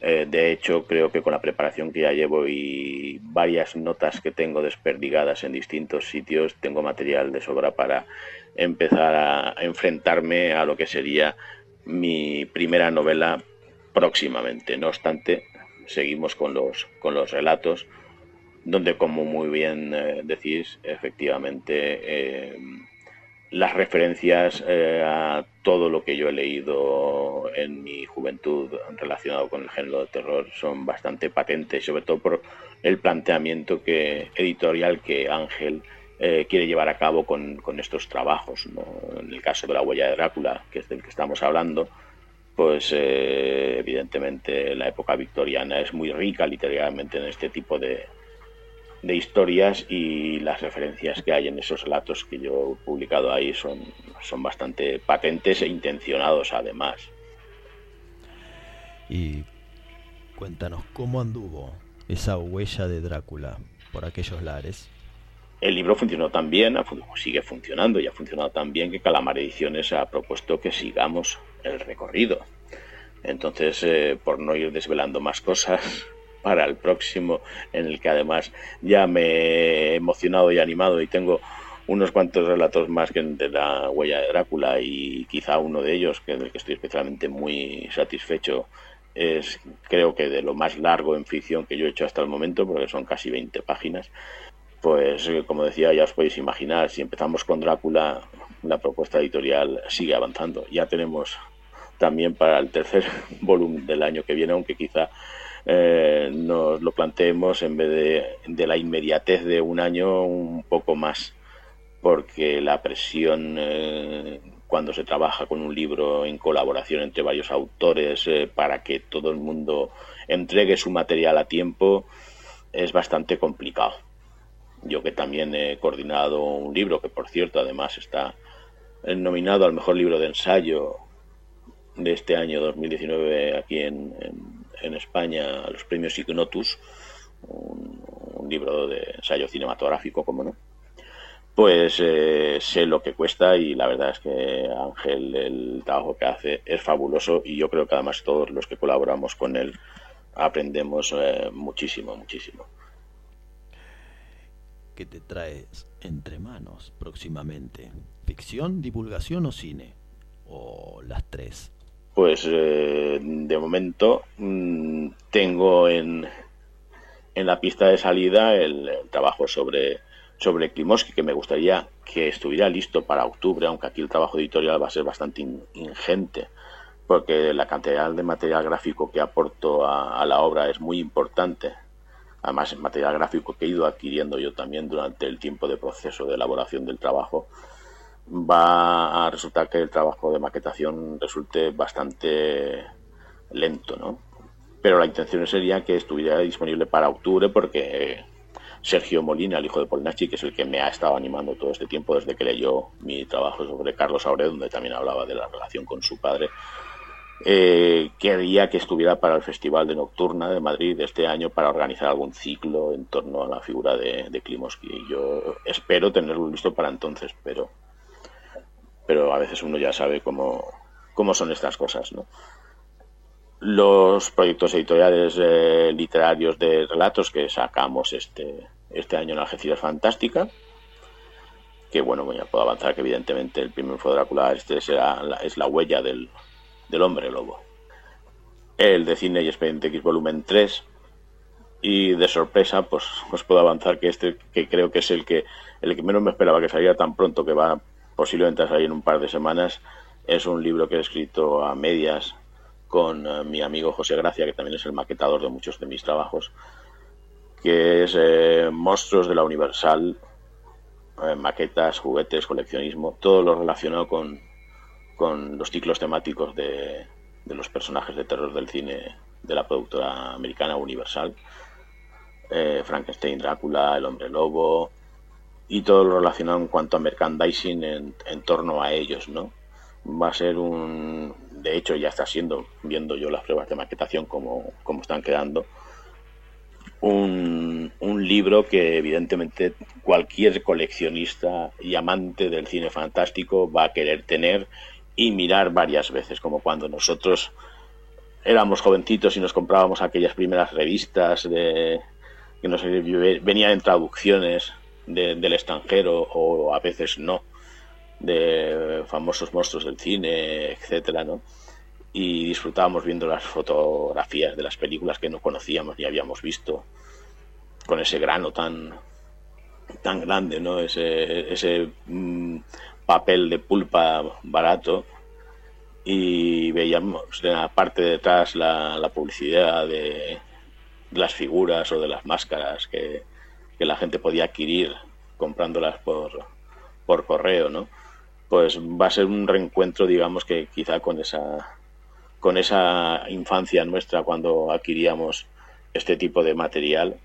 Eh, de hecho, creo que con la preparación que ya llevo y varias notas que tengo desperdigadas en distintos sitios, tengo material de sobra para empezar a enfrentarme a lo que sería mi primera novela próximamente. No obstante, seguimos con los, con los relatos donde como muy bien eh, decís, efectivamente eh, las referencias eh, a todo lo que yo he leído en mi juventud relacionado con el género de terror son bastante patentes, sobre todo por el planteamiento que, editorial que Ángel quiere llevar a cabo con, estos trabajos. En el caso de la huella de Drácula, que es del que estamos hablando, pues evidentemente la época victoriana es muy rica literalmente en este tipo de, de historias y las referencias que hay en esos relatos que yo he publicado ahí son, son bastante patentes e intencionados además. Y cuéntanos cómo anduvo esa huella de Drácula por aquellos lares. El libro funcionó tan bien, sigue funcionando y ha funcionado tan bien que Calamar Ediciones ha propuesto que sigamos el recorrido. Entonces, eh, por no ir desvelando más cosas, para el próximo, en el que además ya me he emocionado y animado y tengo unos cuantos relatos más que de la huella de Drácula y quizá uno de ellos, que del que estoy especialmente muy satisfecho, es creo que de lo más largo en ficción que yo he hecho hasta el momento, porque son casi 20 páginas. Pues como decía, ya os podéis imaginar, si empezamos con Drácula, la propuesta editorial sigue avanzando. Ya tenemos también para el tercer (laughs) volumen del año que viene, aunque quizá eh, nos lo planteemos en vez de, la inmediatez de un año un poco más, porque la presión eh, cuando se trabaja con un libro en colaboración entre varios autores eh, para que todo el mundo entregue su material a tiempo es bastante complicado. Yo que también he coordinado un libro que por cierto además está nominado al mejor libro de ensayo de este año 2019 aquí en España a los premios Ignotus, un, libro de ensayo cinematográfico, como no, pues eh, sé lo que cuesta y la verdad es que Ángel, el trabajo que hace es fabuloso y yo creo que además todos los que colaboramos con él aprendemos eh, muchísimo, muchísimo. ¿Qué te traes entre manos próximamente? ¿Ficción, divulgación o cine? ¿O las tres? Pues eh, de momento mm, tengo en, en la pista de salida el, trabajo sobre, sobre Klimoski, que me gustaría que estuviera listo para octubre, aunque aquí el trabajo editorial va a ser bastante ingente, porque la cantidad de material gráfico que aporto a, a la obra es muy importante. Además, el material gráfico que he ido adquiriendo yo también durante el tiempo de proceso de elaboración del trabajo, va a resultar que el trabajo de maquetación resulte bastante lento, ¿no? Pero la intención sería que estuviera disponible para octubre porque Sergio Molina, el hijo de Polnachi, que es el que me ha estado animando todo este tiempo desde que leyó mi trabajo sobre Carlos Aure, donde también hablaba de la relación con su padre, eh, quería que estuviera para el Festival de Nocturna de Madrid este año para organizar algún ciclo en torno a la figura de, de Klimovsky. Yo espero tenerlo listo para entonces, pero pero a veces uno ya sabe cómo, cómo son estas cosas, ¿no? Los proyectos editoriales eh, literarios de relatos que sacamos este, este año en Algeciras Fantástica, que bueno, ya puedo avanzar que evidentemente el primer fue Drácula este será la, es la huella del, del hombre lobo. el de Cine y Expediente X Volumen 3. Y de sorpresa, pues os puedo avanzar que este, que creo que es el que, el que menos me esperaba que saliera tan pronto, que va posiblemente salir en un par de semanas, es un libro que he escrito a medias con eh, mi amigo José Gracia, que también es el maquetador de muchos de mis trabajos, que es eh, Monstruos de la Universal, eh, maquetas, juguetes, coleccionismo, todo lo relacionado con, con los ciclos temáticos de, de los personajes de terror del cine de la productora americana Universal. Frankenstein, Drácula, El Hombre Lobo y todo lo relacionado en cuanto a merchandising en, en, torno a ellos, ¿no? Va a ser un... De hecho, ya está siendo, viendo yo las pruebas de maquetación como, como están quedando, un, un, libro que evidentemente cualquier coleccionista y amante del cine fantástico va a querer tener y mirar varias veces, como cuando nosotros éramos jovencitos y nos comprábamos aquellas primeras revistas de, que nos venían en traducciones de, del extranjero o a veces no, de famosos monstruos del cine, etcétera, ¿no? Y disfrutábamos viendo las fotografías de las películas que no conocíamos ni habíamos visto, con ese grano tan tan grande, ¿no? Ese, ese mmm, papel de pulpa barato y veíamos en la parte de atrás la, la publicidad de las figuras o de las máscaras que, que, la gente podía adquirir comprándolas por, por correo, ¿no? Pues va a ser un reencuentro, digamos, que quizá con esa, con esa infancia nuestra cuando adquiríamos este tipo de material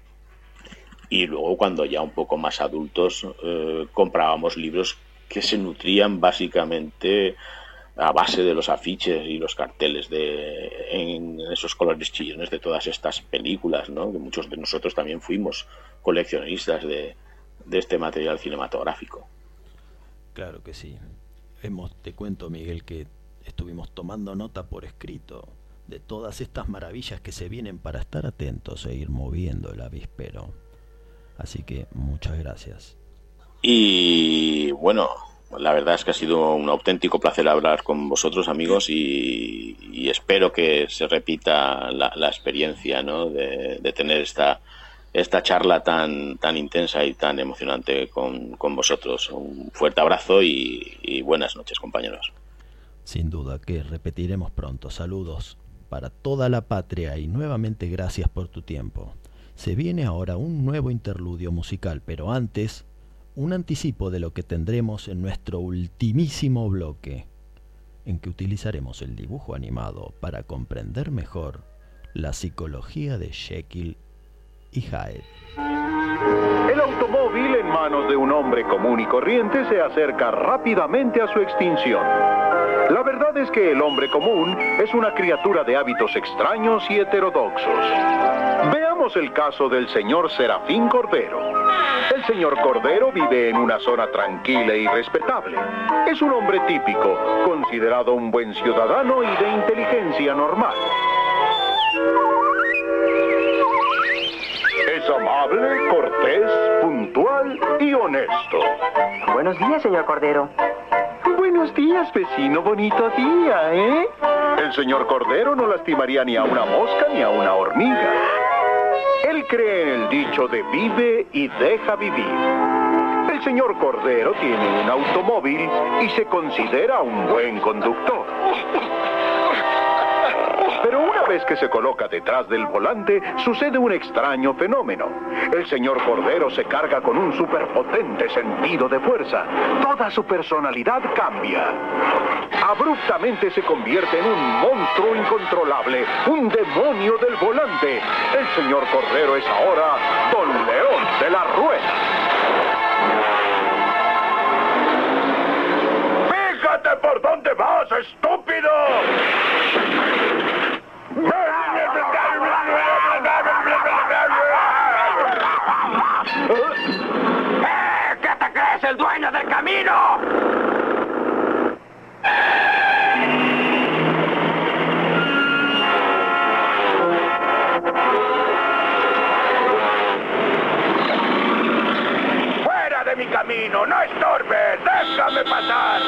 y luego cuando ya un poco más adultos eh, comprábamos libros que se nutrían básicamente a base de los afiches y los carteles de en esos colores chillones de todas estas películas, ¿no? Que muchos de nosotros también fuimos coleccionistas de, de este material cinematográfico. Claro que sí. Hemos, te cuento, Miguel, que estuvimos tomando nota por escrito de todas estas maravillas que se vienen para estar atentos e ir moviendo el avispero. Así que muchas gracias. Y bueno, la verdad es que ha sido un auténtico placer hablar con vosotros, amigos, y, espero que se repita la, experiencia ¿no? de, tener esta, esta charla tan, tan intensa y tan emocionante con, con vosotros. Un fuerte abrazo y buenas noches, compañeros. Sin duda que repetiremos pronto. Saludos para toda la patria y nuevamente gracias por tu tiempo. Se viene ahora un nuevo interludio musical, pero antes un anticipo de lo que tendremos en nuestro ultimísimo bloque, en que utilizaremos el dibujo animado para comprender mejor la psicología de Jekyll y Hyde. El automóvil en manos de un hombre común y corriente se acerca rápidamente a su extinción. La verdad es que el hombre común es una criatura de hábitos extraños y heterodoxos. Veamos el caso del señor Serafín Cordero. El señor Cordero vive en una zona tranquila y respetable. Es un hombre típico, considerado un buen ciudadano y de inteligencia normal. Es amable, cortés, puntual y honesto. Buenos días, señor Cordero. Buenos días, vecino, bonito día, ¿eh? El señor Cordero no lastimaría ni a una mosca ni a una hormiga. Él cree en el dicho de vive y deja vivir. El señor Cordero tiene un automóvil y se considera un buen conductor. Vez que se coloca detrás del volante, sucede un extraño fenómeno. El señor Cordero se carga con un superpotente sentido de fuerza. Toda su personalidad cambia. Abruptamente se convierte en un monstruo incontrolable, un demonio del volante. El señor Cordero es ahora Don León de la Rueda. ¡Fíjate por dónde vas, estúpido! ¿Qué te crees, el dueño del camino? ¡Fuera de mi camino! ¡No estorbes! ¡Déjame pasar!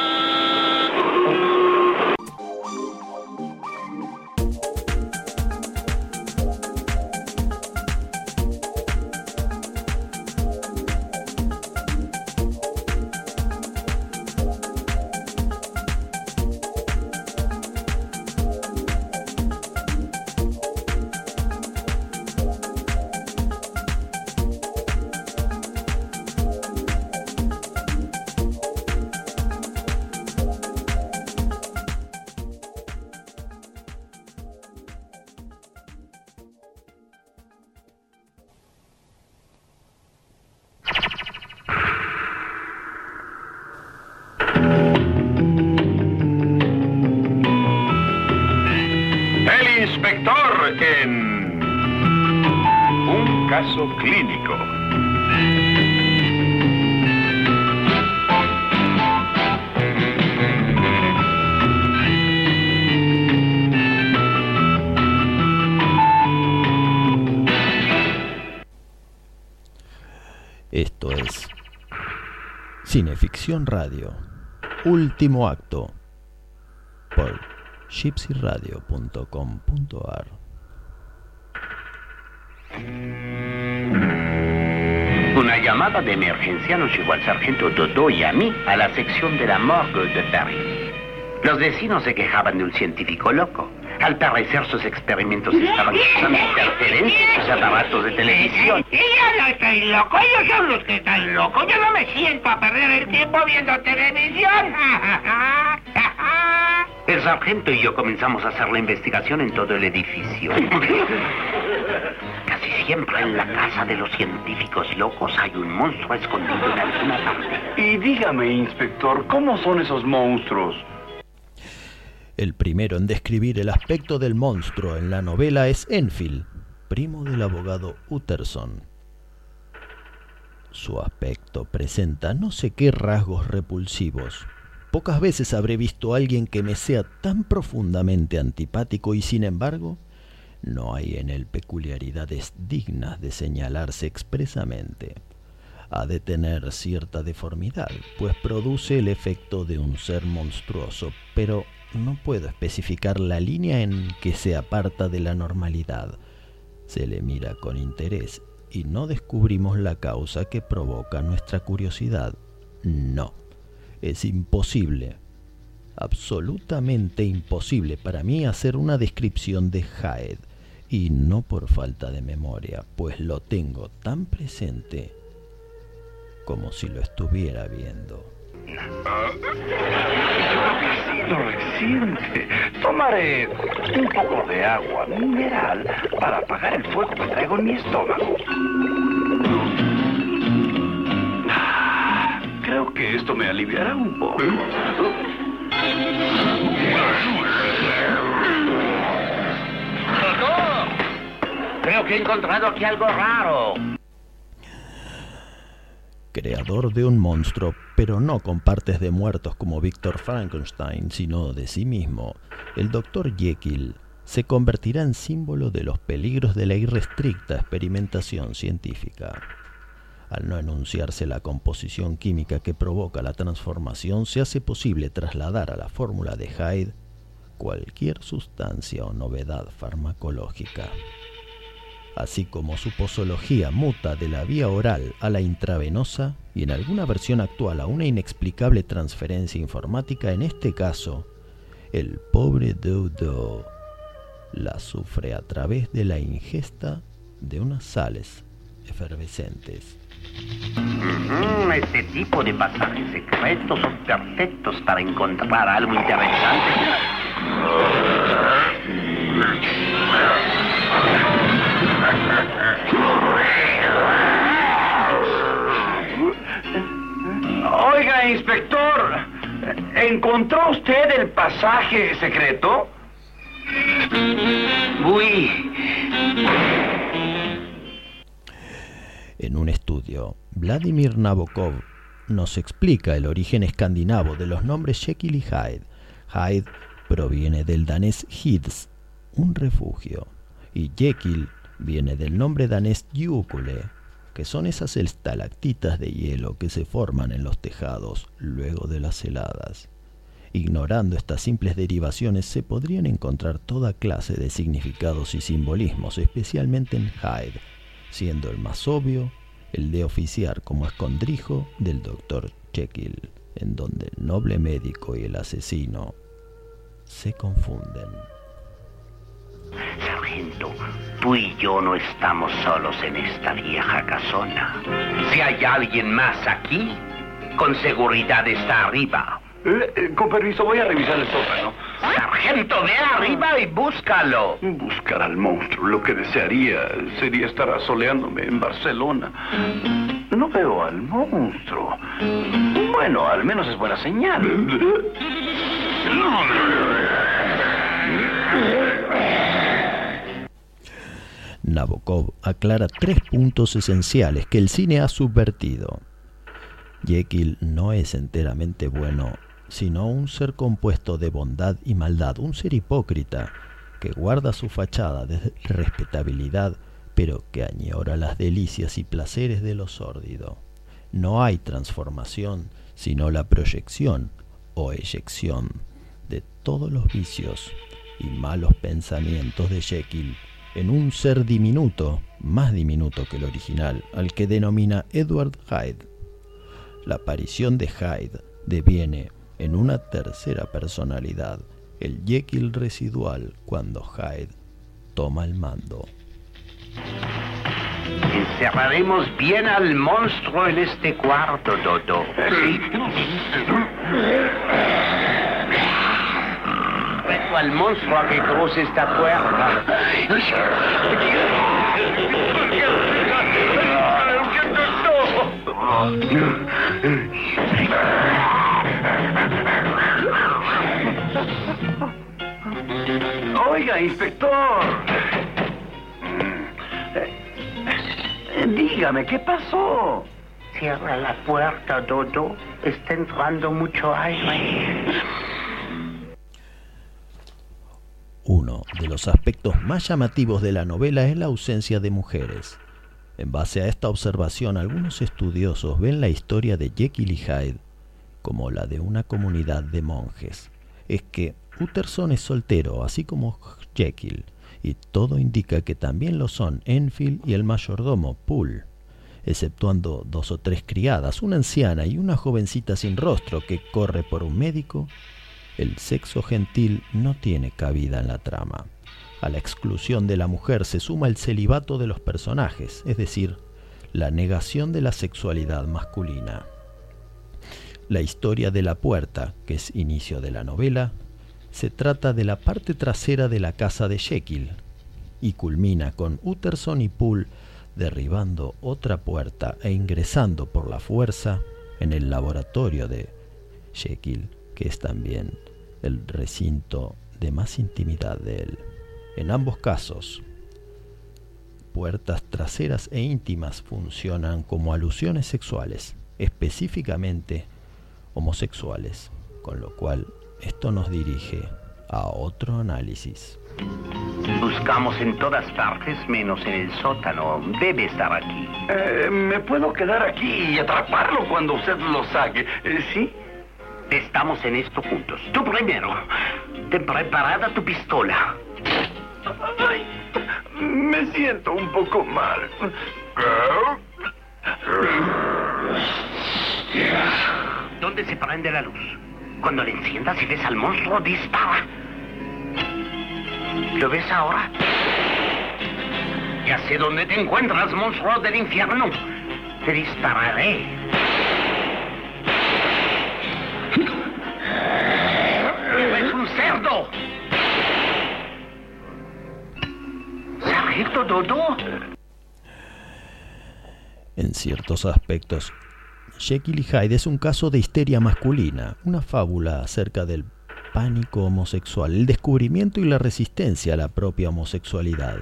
Cineficción Radio, último acto, por gypsyradio.com.ar. Una llamada de emergencia nos llevó al sargento Dodo y a mí a la sección de la morgue de Paris. Los vecinos se quejaban de un científico loco. Al parecer sus experimentos estaban causando interferencias en sus aparatos de televisión. Y yo no estoy loco, ellos son los que están locos. Yo no me siento a perder el tiempo viendo televisión. (laughs) El sargento y yo comenzamos a hacer la investigación en todo el edificio. Casi siempre en la casa de los científicos locos hay un monstruo escondido en alguna parte. Y dígame, inspector, ¿cómo son esos monstruos? El primero en describir el aspecto del monstruo en la novela es Enfield, primo del abogado Utterson. Su aspecto presenta no sé qué rasgos repulsivos. Pocas veces habré visto a alguien que me sea tan profundamente antipático y sin embargo no hay en él peculiaridades dignas de señalarse expresamente. Ha de tener cierta deformidad, pues produce el efecto de un ser monstruoso, pero no puedo especificar la línea en que se aparta de la normalidad. Se le mira con interés y no descubrimos la causa que provoca nuestra curiosidad. No, es imposible, absolutamente imposible para mí hacer una descripción de Hyde, y no por falta de memoria, pues lo tengo tan presente como si lo estuviera viendo. Sido reciente. Tomaré un poco de agua mineral para apagar el fuego que traigo en mi estómago. Ah, Creo que esto me aliviará un poco. Creo que he encontrado aquí algo raro. creador de un monstruo, pero no con partes de muertos como Víctor Frankenstein, sino de sí mismo, el Dr. Jekyll se convertirá en símbolo de los peligros de la irrestricta experimentación científica. Al no enunciarse la composición química que provoca la transformación, se hace posible trasladar a la fórmula de Hyde cualquier sustancia o novedad farmacológica así como su posología muta de la vía oral a la intravenosa y en alguna versión actual a una inexplicable transferencia informática, en este caso, el pobre Dodo la sufre a través de la ingesta de unas sales efervescentes. Este tipo de pasajes secretos son perfectos para encontrar algo interesante. Oiga, inspector, ¿encontró usted el pasaje secreto? Uy. En un estudio, Vladimir Nabokov nos explica el origen escandinavo de los nombres Jekyll y Hyde. Hyde proviene del danés Hids, un refugio, y Jekyll viene del nombre danés Jukule, que son esas estalactitas de hielo que se forman en los tejados luego de las heladas. Ignorando estas simples derivaciones se podrían encontrar toda clase de significados y simbolismos, especialmente en Hyde, siendo el más obvio el de oficiar como escondrijo del doctor Jekyll, en donde el noble médico y el asesino se confunden. Sargento, tú y yo no estamos solos en esta vieja casona. Si hay alguien más aquí, con seguridad está arriba. Eh, con permiso, voy a revisar el sótano. Sargento, ve arriba y búscalo. Buscar al monstruo. Lo que desearía sería estar asoleándome en Barcelona. No veo al monstruo. Bueno, al menos es buena señal. (laughs) Nabokov aclara tres puntos esenciales que el cine ha subvertido. Jekyll no es enteramente bueno, sino un ser compuesto de bondad y maldad, un ser hipócrita que guarda su fachada de respetabilidad, pero que añora las delicias y placeres de lo sórdido. No hay transformación, sino la proyección o eyección de todos los vicios y malos pensamientos de Jekyll en un ser diminuto, más diminuto que el original, al que denomina Edward Hyde. La aparición de Hyde deviene en una tercera personalidad, el Jekyll residual, cuando Hyde toma el mando. Encerraremos bien al monstruo en este cuarto, Dodo. Al monstruo que cruce esta puerta. Oiga, inspector. Dígame, ¿qué pasó? Cierra la puerta, Dodo. Está entrando mucho aire. Uno de los aspectos más llamativos de la novela es la ausencia de mujeres. En base a esta observación, algunos estudiosos ven la historia de Jekyll y Hyde como la de una comunidad de monjes. Es que Utterson es soltero, así como Jekyll, y todo indica que también lo son Enfield y el mayordomo Poole, exceptuando dos o tres criadas, una anciana y una jovencita sin rostro que corre por un médico, el sexo gentil no tiene cabida en la trama. A la exclusión de la mujer se suma el celibato de los personajes, es decir, la negación de la sexualidad masculina. La historia de la puerta, que es inicio de la novela, se trata de la parte trasera de la casa de Jekyll y culmina con Utterson y Poole derribando otra puerta e ingresando por la fuerza en el laboratorio de Jekyll, que es también el recinto de más intimidad de él. En ambos casos, puertas traseras e íntimas funcionan como alusiones sexuales, específicamente homosexuales, con lo cual esto nos dirige a otro análisis. Buscamos en todas partes menos en el sótano. Debe estar aquí. Eh, ¿Me puedo quedar aquí y atraparlo cuando usted lo saque? Eh, ¿Sí? Estamos en esto juntos. Tú primero. Ten preparada tu pistola. Ay, me siento un poco mal. ¿Dónde se prende la luz? Cuando le enciendas y ves al monstruo, dispara. ¿Lo ves ahora? Ya sé dónde te encuentras, monstruo del infierno. Te dispararé. Cerdo! ¿Sargento Dodo? En ciertos aspectos, Jekyll y Hyde es un caso de histeria masculina, una fábula acerca del pánico homosexual, el descubrimiento y la resistencia a la propia homosexualidad,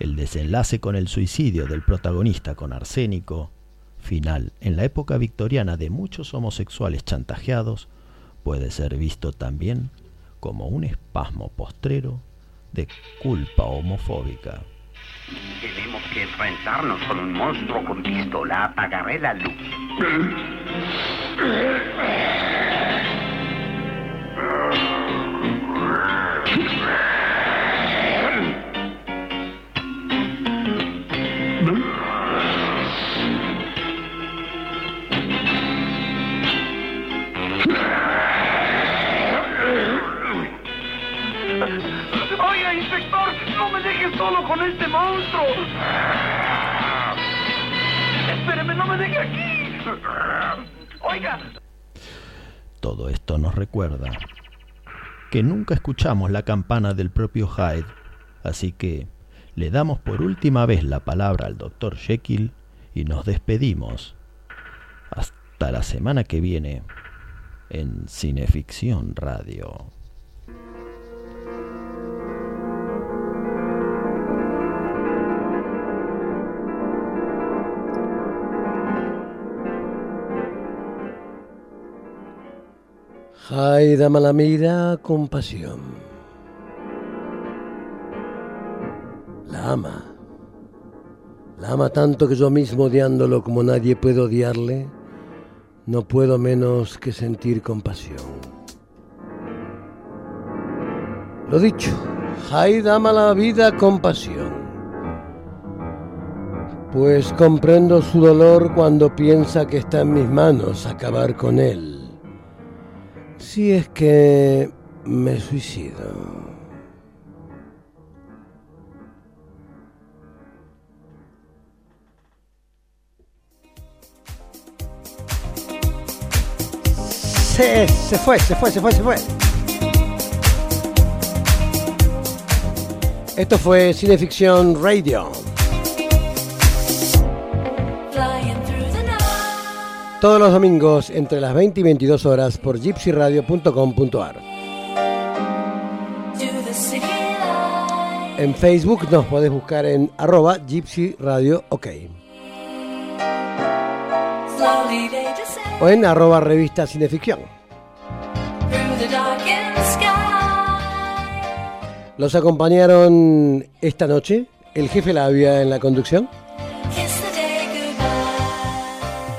el desenlace con el suicidio del protagonista con arsénico, final en la época victoriana de muchos homosexuales chantajeados, puede ser visto también como un espasmo postrero de culpa homofóbica. Tenemos que enfrentarnos con un monstruo con pistola. Apagaré la luz. (laughs) no me deje solo con este monstruo. Espéreme, no me deje aquí. Oiga. Todo esto nos recuerda que nunca escuchamos la campana del propio Hyde, así que le damos por última vez la palabra al doctor Jekyll y nos despedimos. Hasta la semana que viene en Cineficción Radio. Haida Malamida con pasión. La ama. La ama tanto que yo mismo odiándolo como nadie puede odiarle, no puedo menos que sentir compasión. Lo dicho, Haida ama la vida con pasión. Pues comprendo su dolor cuando piensa que está en mis manos acabar con él. Si es que me suicido. Se, se fue, se fue, se fue, se fue. Esto fue Cineficción Radio. Todos los domingos entre las 20 y 22 horas por gypsyradio.com.ar. En Facebook nos podés buscar en arroba Radio OK. O en arroba revista Cineficción. Los acompañaron esta noche el jefe Labia en la conducción.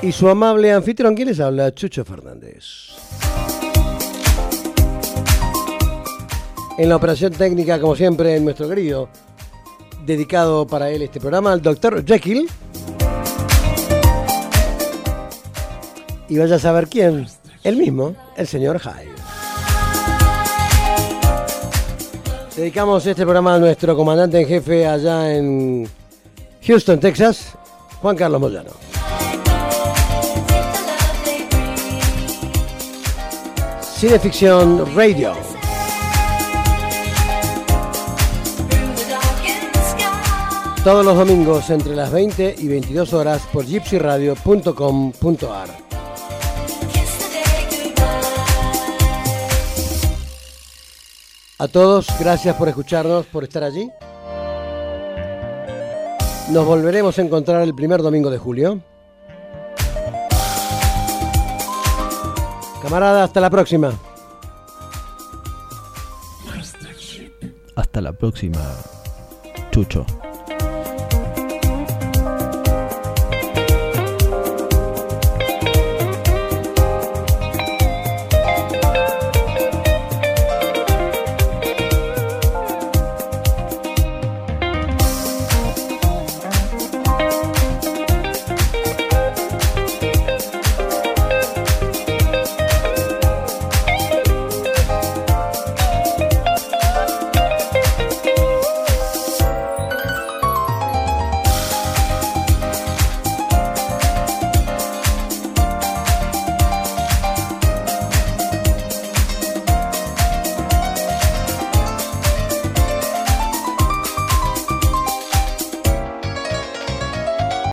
Y su amable anfitrión, ¿quién les habla? Chucho Fernández. En la operación técnica, como siempre, en nuestro querido, dedicado para él este programa, el doctor Jekyll. Y vaya a saber quién, el mismo, el señor Hyde. Dedicamos este programa a nuestro comandante en jefe allá en Houston, Texas, Juan Carlos Moyano. Cineficción Radio. Todos los domingos entre las 20 y 22 horas por gypsyradio.com.ar. A todos, gracias por escucharnos, por estar allí. Nos volveremos a encontrar el primer domingo de julio. Camarada, hasta la próxima. Hasta la próxima, Chucho.